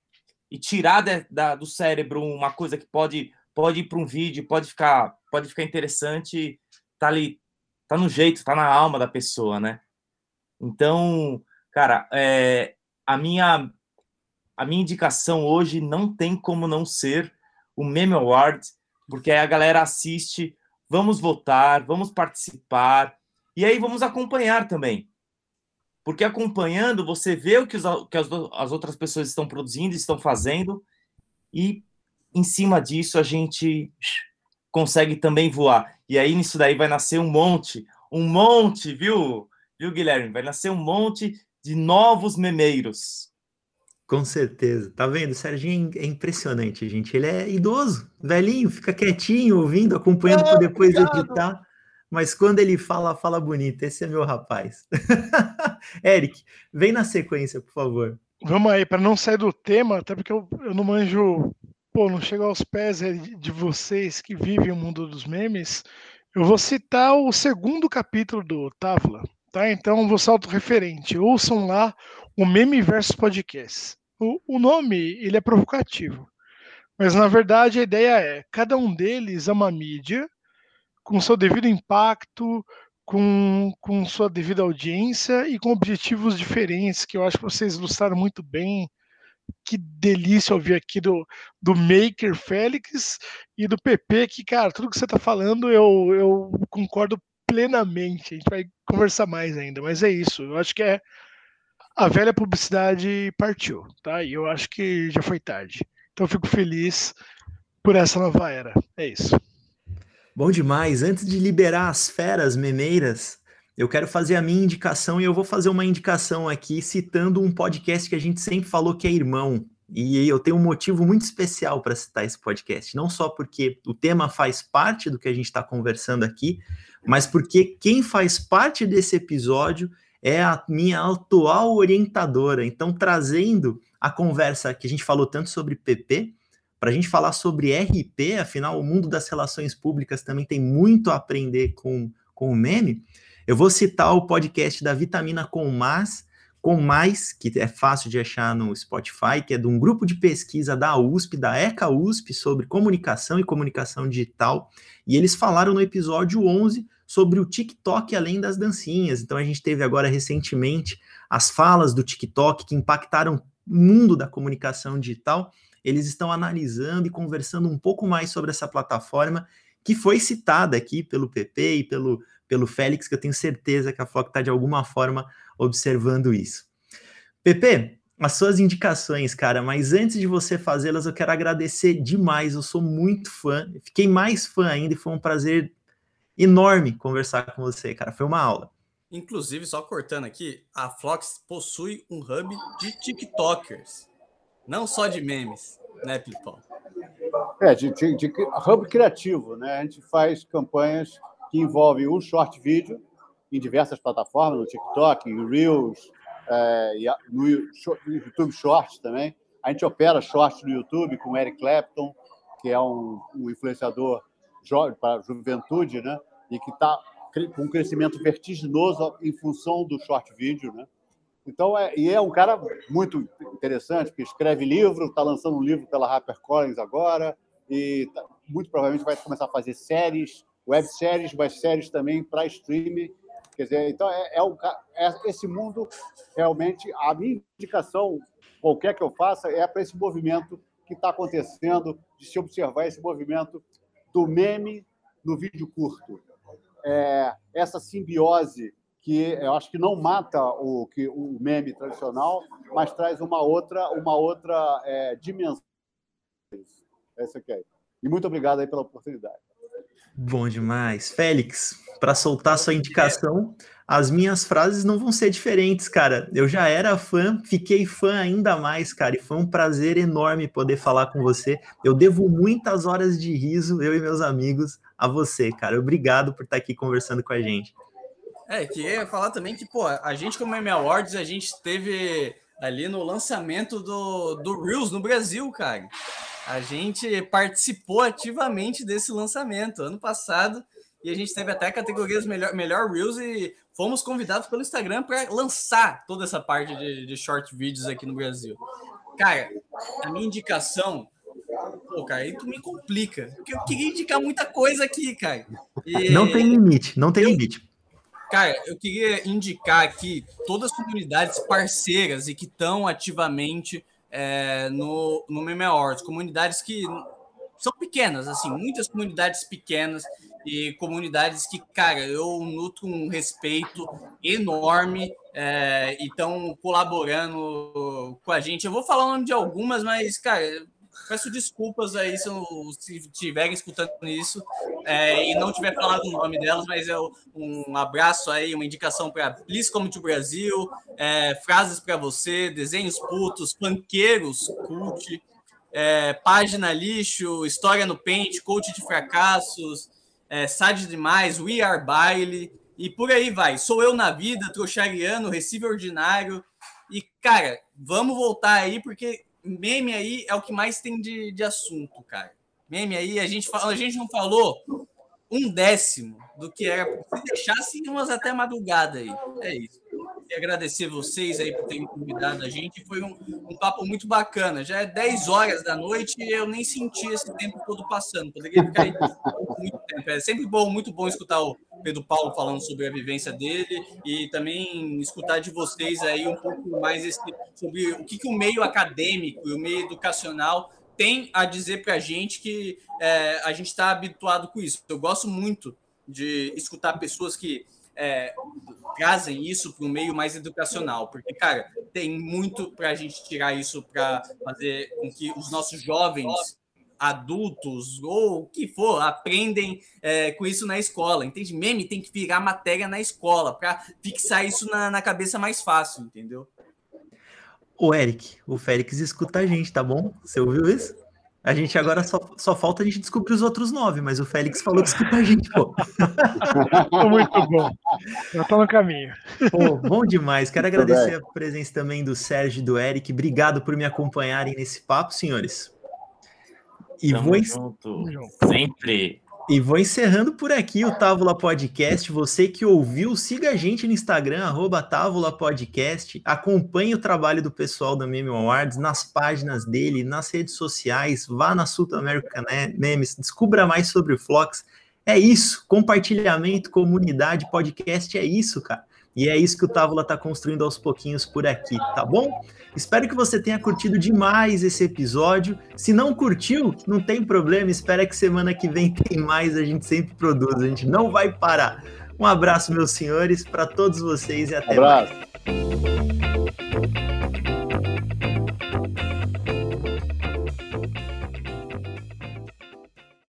e tirar de, da, do cérebro uma coisa que pode, pode ir para um vídeo, pode ficar, pode ficar interessante, tá ali, tá no jeito, tá na alma da pessoa, né? Então, cara, é, a minha a minha indicação hoje não tem como não ser o Meme Award, porque aí a galera assiste vamos votar, vamos participar, e aí vamos acompanhar também. Porque acompanhando, você vê o que, os, que as, as outras pessoas estão produzindo, estão fazendo, e em cima disso a gente consegue também voar. E aí nisso daí vai nascer um monte, um monte, viu, viu Guilherme? Vai nascer um monte de novos memeiros. Com certeza. Tá vendo? O Serginho é impressionante, gente. Ele é idoso, velhinho, fica quietinho, ouvindo, acompanhando para depois editar. Mas quando ele fala, fala bonito. Esse é meu rapaz. Eric, vem na sequência, por favor. Vamos aí, para não sair do tema, até porque eu, eu não manjo, pô, não chego aos pés de vocês que vivem o mundo dos memes. Eu vou citar o segundo capítulo do Távola, tá? Então vou ser autorreferente. Ouçam lá o Meme Versus Podcast. O, o nome ele é provocativo, mas na verdade a ideia é cada um deles é uma mídia com seu devido impacto, com, com sua devida audiência e com objetivos diferentes, que eu acho que vocês ilustraram muito bem. Que delícia ouvir aqui do, do Maker Félix e do PP, que, cara, tudo que você está falando eu, eu concordo plenamente. A gente vai conversar mais ainda, mas é isso. Eu acho que é a velha publicidade partiu, tá? E eu acho que já foi tarde. Então fico feliz por essa nova era. É isso. Bom demais. Antes de liberar as feras memeiras, eu quero fazer a minha indicação e eu vou fazer uma indicação aqui citando um podcast que a gente sempre falou que é irmão. E eu tenho um motivo muito especial para citar esse podcast, não só porque o tema faz parte do que a gente está conversando aqui, mas porque quem faz parte desse episódio é a minha atual orientadora. Então, trazendo a conversa que a gente falou tanto sobre PP, para a gente falar sobre RP, afinal, o mundo das relações públicas também tem muito a aprender com, com o meme. Eu vou citar o podcast da Vitamina com Mais, com Mais, que é fácil de achar no Spotify, que é de um grupo de pesquisa da USP, da ECA USP, sobre comunicação e comunicação digital. E eles falaram no episódio 11 sobre o TikTok além das dancinhas. Então a gente teve agora recentemente as falas do TikTok que impactaram o mundo da comunicação digital. Eles estão analisando e conversando um pouco mais sobre essa plataforma que foi citada aqui pelo PP e pelo pelo Félix, que eu tenho certeza que a Flock está de alguma forma observando isso. Pepe, as suas indicações, cara, mas antes de você fazê-las, eu quero agradecer demais. Eu sou muito fã, fiquei mais fã ainda e foi um prazer enorme conversar com você, cara. Foi uma aula. Inclusive, só cortando aqui, a Flox possui um hub de TikTokers, não só de memes, né, Pipão? É, de, de, de hub criativo, né? A gente faz campanhas que envolve o short vídeo em diversas plataformas, no TikTok, em Reels, é, no YouTube Shorts também. A gente opera shorts no YouTube com o Eric Clapton, que é um, um influenciador para a juventude, né? E que está com um crescimento vertiginoso em função do short vídeo, né? Então, é, e é um cara muito interessante, que escreve livro, está lançando um livro pela HarperCollins agora, e tá, muito provavelmente vai começar a fazer séries webséries, mas séries também para streaming. Quer dizer, então é, é, é, esse mundo realmente a minha indicação qualquer que eu faça é para esse movimento que está acontecendo de se observar esse movimento do meme no vídeo curto. É, essa simbiose que eu acho que não mata o que o meme tradicional, mas traz uma outra uma outra é, dimensão. Essa aqui. E muito obrigado aí pela oportunidade. Bom demais. Félix, para soltar sua indicação, as minhas frases não vão ser diferentes, cara. Eu já era fã, fiquei fã ainda mais, cara, e foi um prazer enorme poder falar com você. Eu devo muitas horas de riso, eu e meus amigos, a você, cara. Obrigado por estar aqui conversando com a gente. É, queria falar também que, pô, a gente como M Awards, a gente teve ali no lançamento do, do Reels no Brasil, cara. A gente participou ativamente desse lançamento ano passado e a gente teve até categorias melhor, melhor Reels e fomos convidados pelo Instagram para lançar toda essa parte de, de short vídeos aqui no Brasil. Cara, a minha indicação Pô, cara, aí tu me complica. Porque eu queria indicar muita coisa aqui, cara. E... Não tem limite, não tem eu, limite. Cara, eu queria indicar aqui todas as comunidades parceiras e que estão ativamente é, no, no Meme Awards, comunidades que são pequenas, assim, muitas comunidades pequenas e comunidades que, cara, eu nutro um respeito enorme é, e estão colaborando com a gente. Eu vou falar o nome de algumas, mas, cara, Peço desculpas aí se, estiverem escutando isso é, e não tiver falado o nome delas, mas é um abraço aí, uma indicação para Please Come to Brasil, é, frases para você, desenhos putos, panqueiros, cult, é, página lixo, história no pente, coach de fracassos, é, sad demais, We Are Baile e por aí vai. Sou eu na vida, trouxariano, recife ordinário e cara, vamos voltar aí porque meme aí é o que mais tem de, de assunto, cara. Meme aí, a gente, a gente não falou um décimo do que era. Se deixasse, umas até madrugada aí. É isso. E agradecer vocês aí por terem convidado a gente. Foi um, um, papo muito bacana. Já é 10 horas da noite e eu nem senti esse tempo todo passando. Poderia ficar aí muito tempo. É sempre bom, muito bom escutar o Pedro Paulo falando sobre a vivência dele e também escutar de vocês aí um pouco mais esse, sobre o que, que o meio acadêmico e o meio educacional tem a dizer para a gente que é, a gente está habituado com isso. Eu gosto muito de escutar pessoas que é, trazem isso para o meio mais educacional, porque, cara, tem muito para a gente tirar isso para fazer com que os nossos jovens adultos ou o que for aprendem é, com isso na escola, entende? Meme tem que virar matéria na escola para fixar isso na, na cabeça mais fácil, entendeu? Ô, Eric, o Félix escuta a gente, tá bom? Você ouviu isso? A gente agora só, só falta a gente descobrir os outros nove, mas o Félix falou que escuta a gente, pô. Muito bom. Já tá no caminho. Pô, bom demais. Quero agradecer a presença também do Sérgio e do Eric. Obrigado por me acompanharem nesse papo, senhores. E Tamo vou junto. Sempre. E vou encerrando por aqui o Távola Podcast. Você que ouviu, siga a gente no Instagram, arroba Távola Podcast. Acompanhe o trabalho do pessoal da Meme Awards nas páginas dele, nas redes sociais. Vá na Sul America Memes, descubra mais sobre o Flox. É isso, compartilhamento, comunidade, podcast, é isso, cara. E é isso que o Távola está construindo aos pouquinhos por aqui, tá bom? Espero que você tenha curtido demais esse episódio. Se não curtiu, não tem problema. Espera que semana que vem tem mais. A gente sempre produz, a gente não vai parar. Um abraço, meus senhores, para todos vocês e até abraço. mais.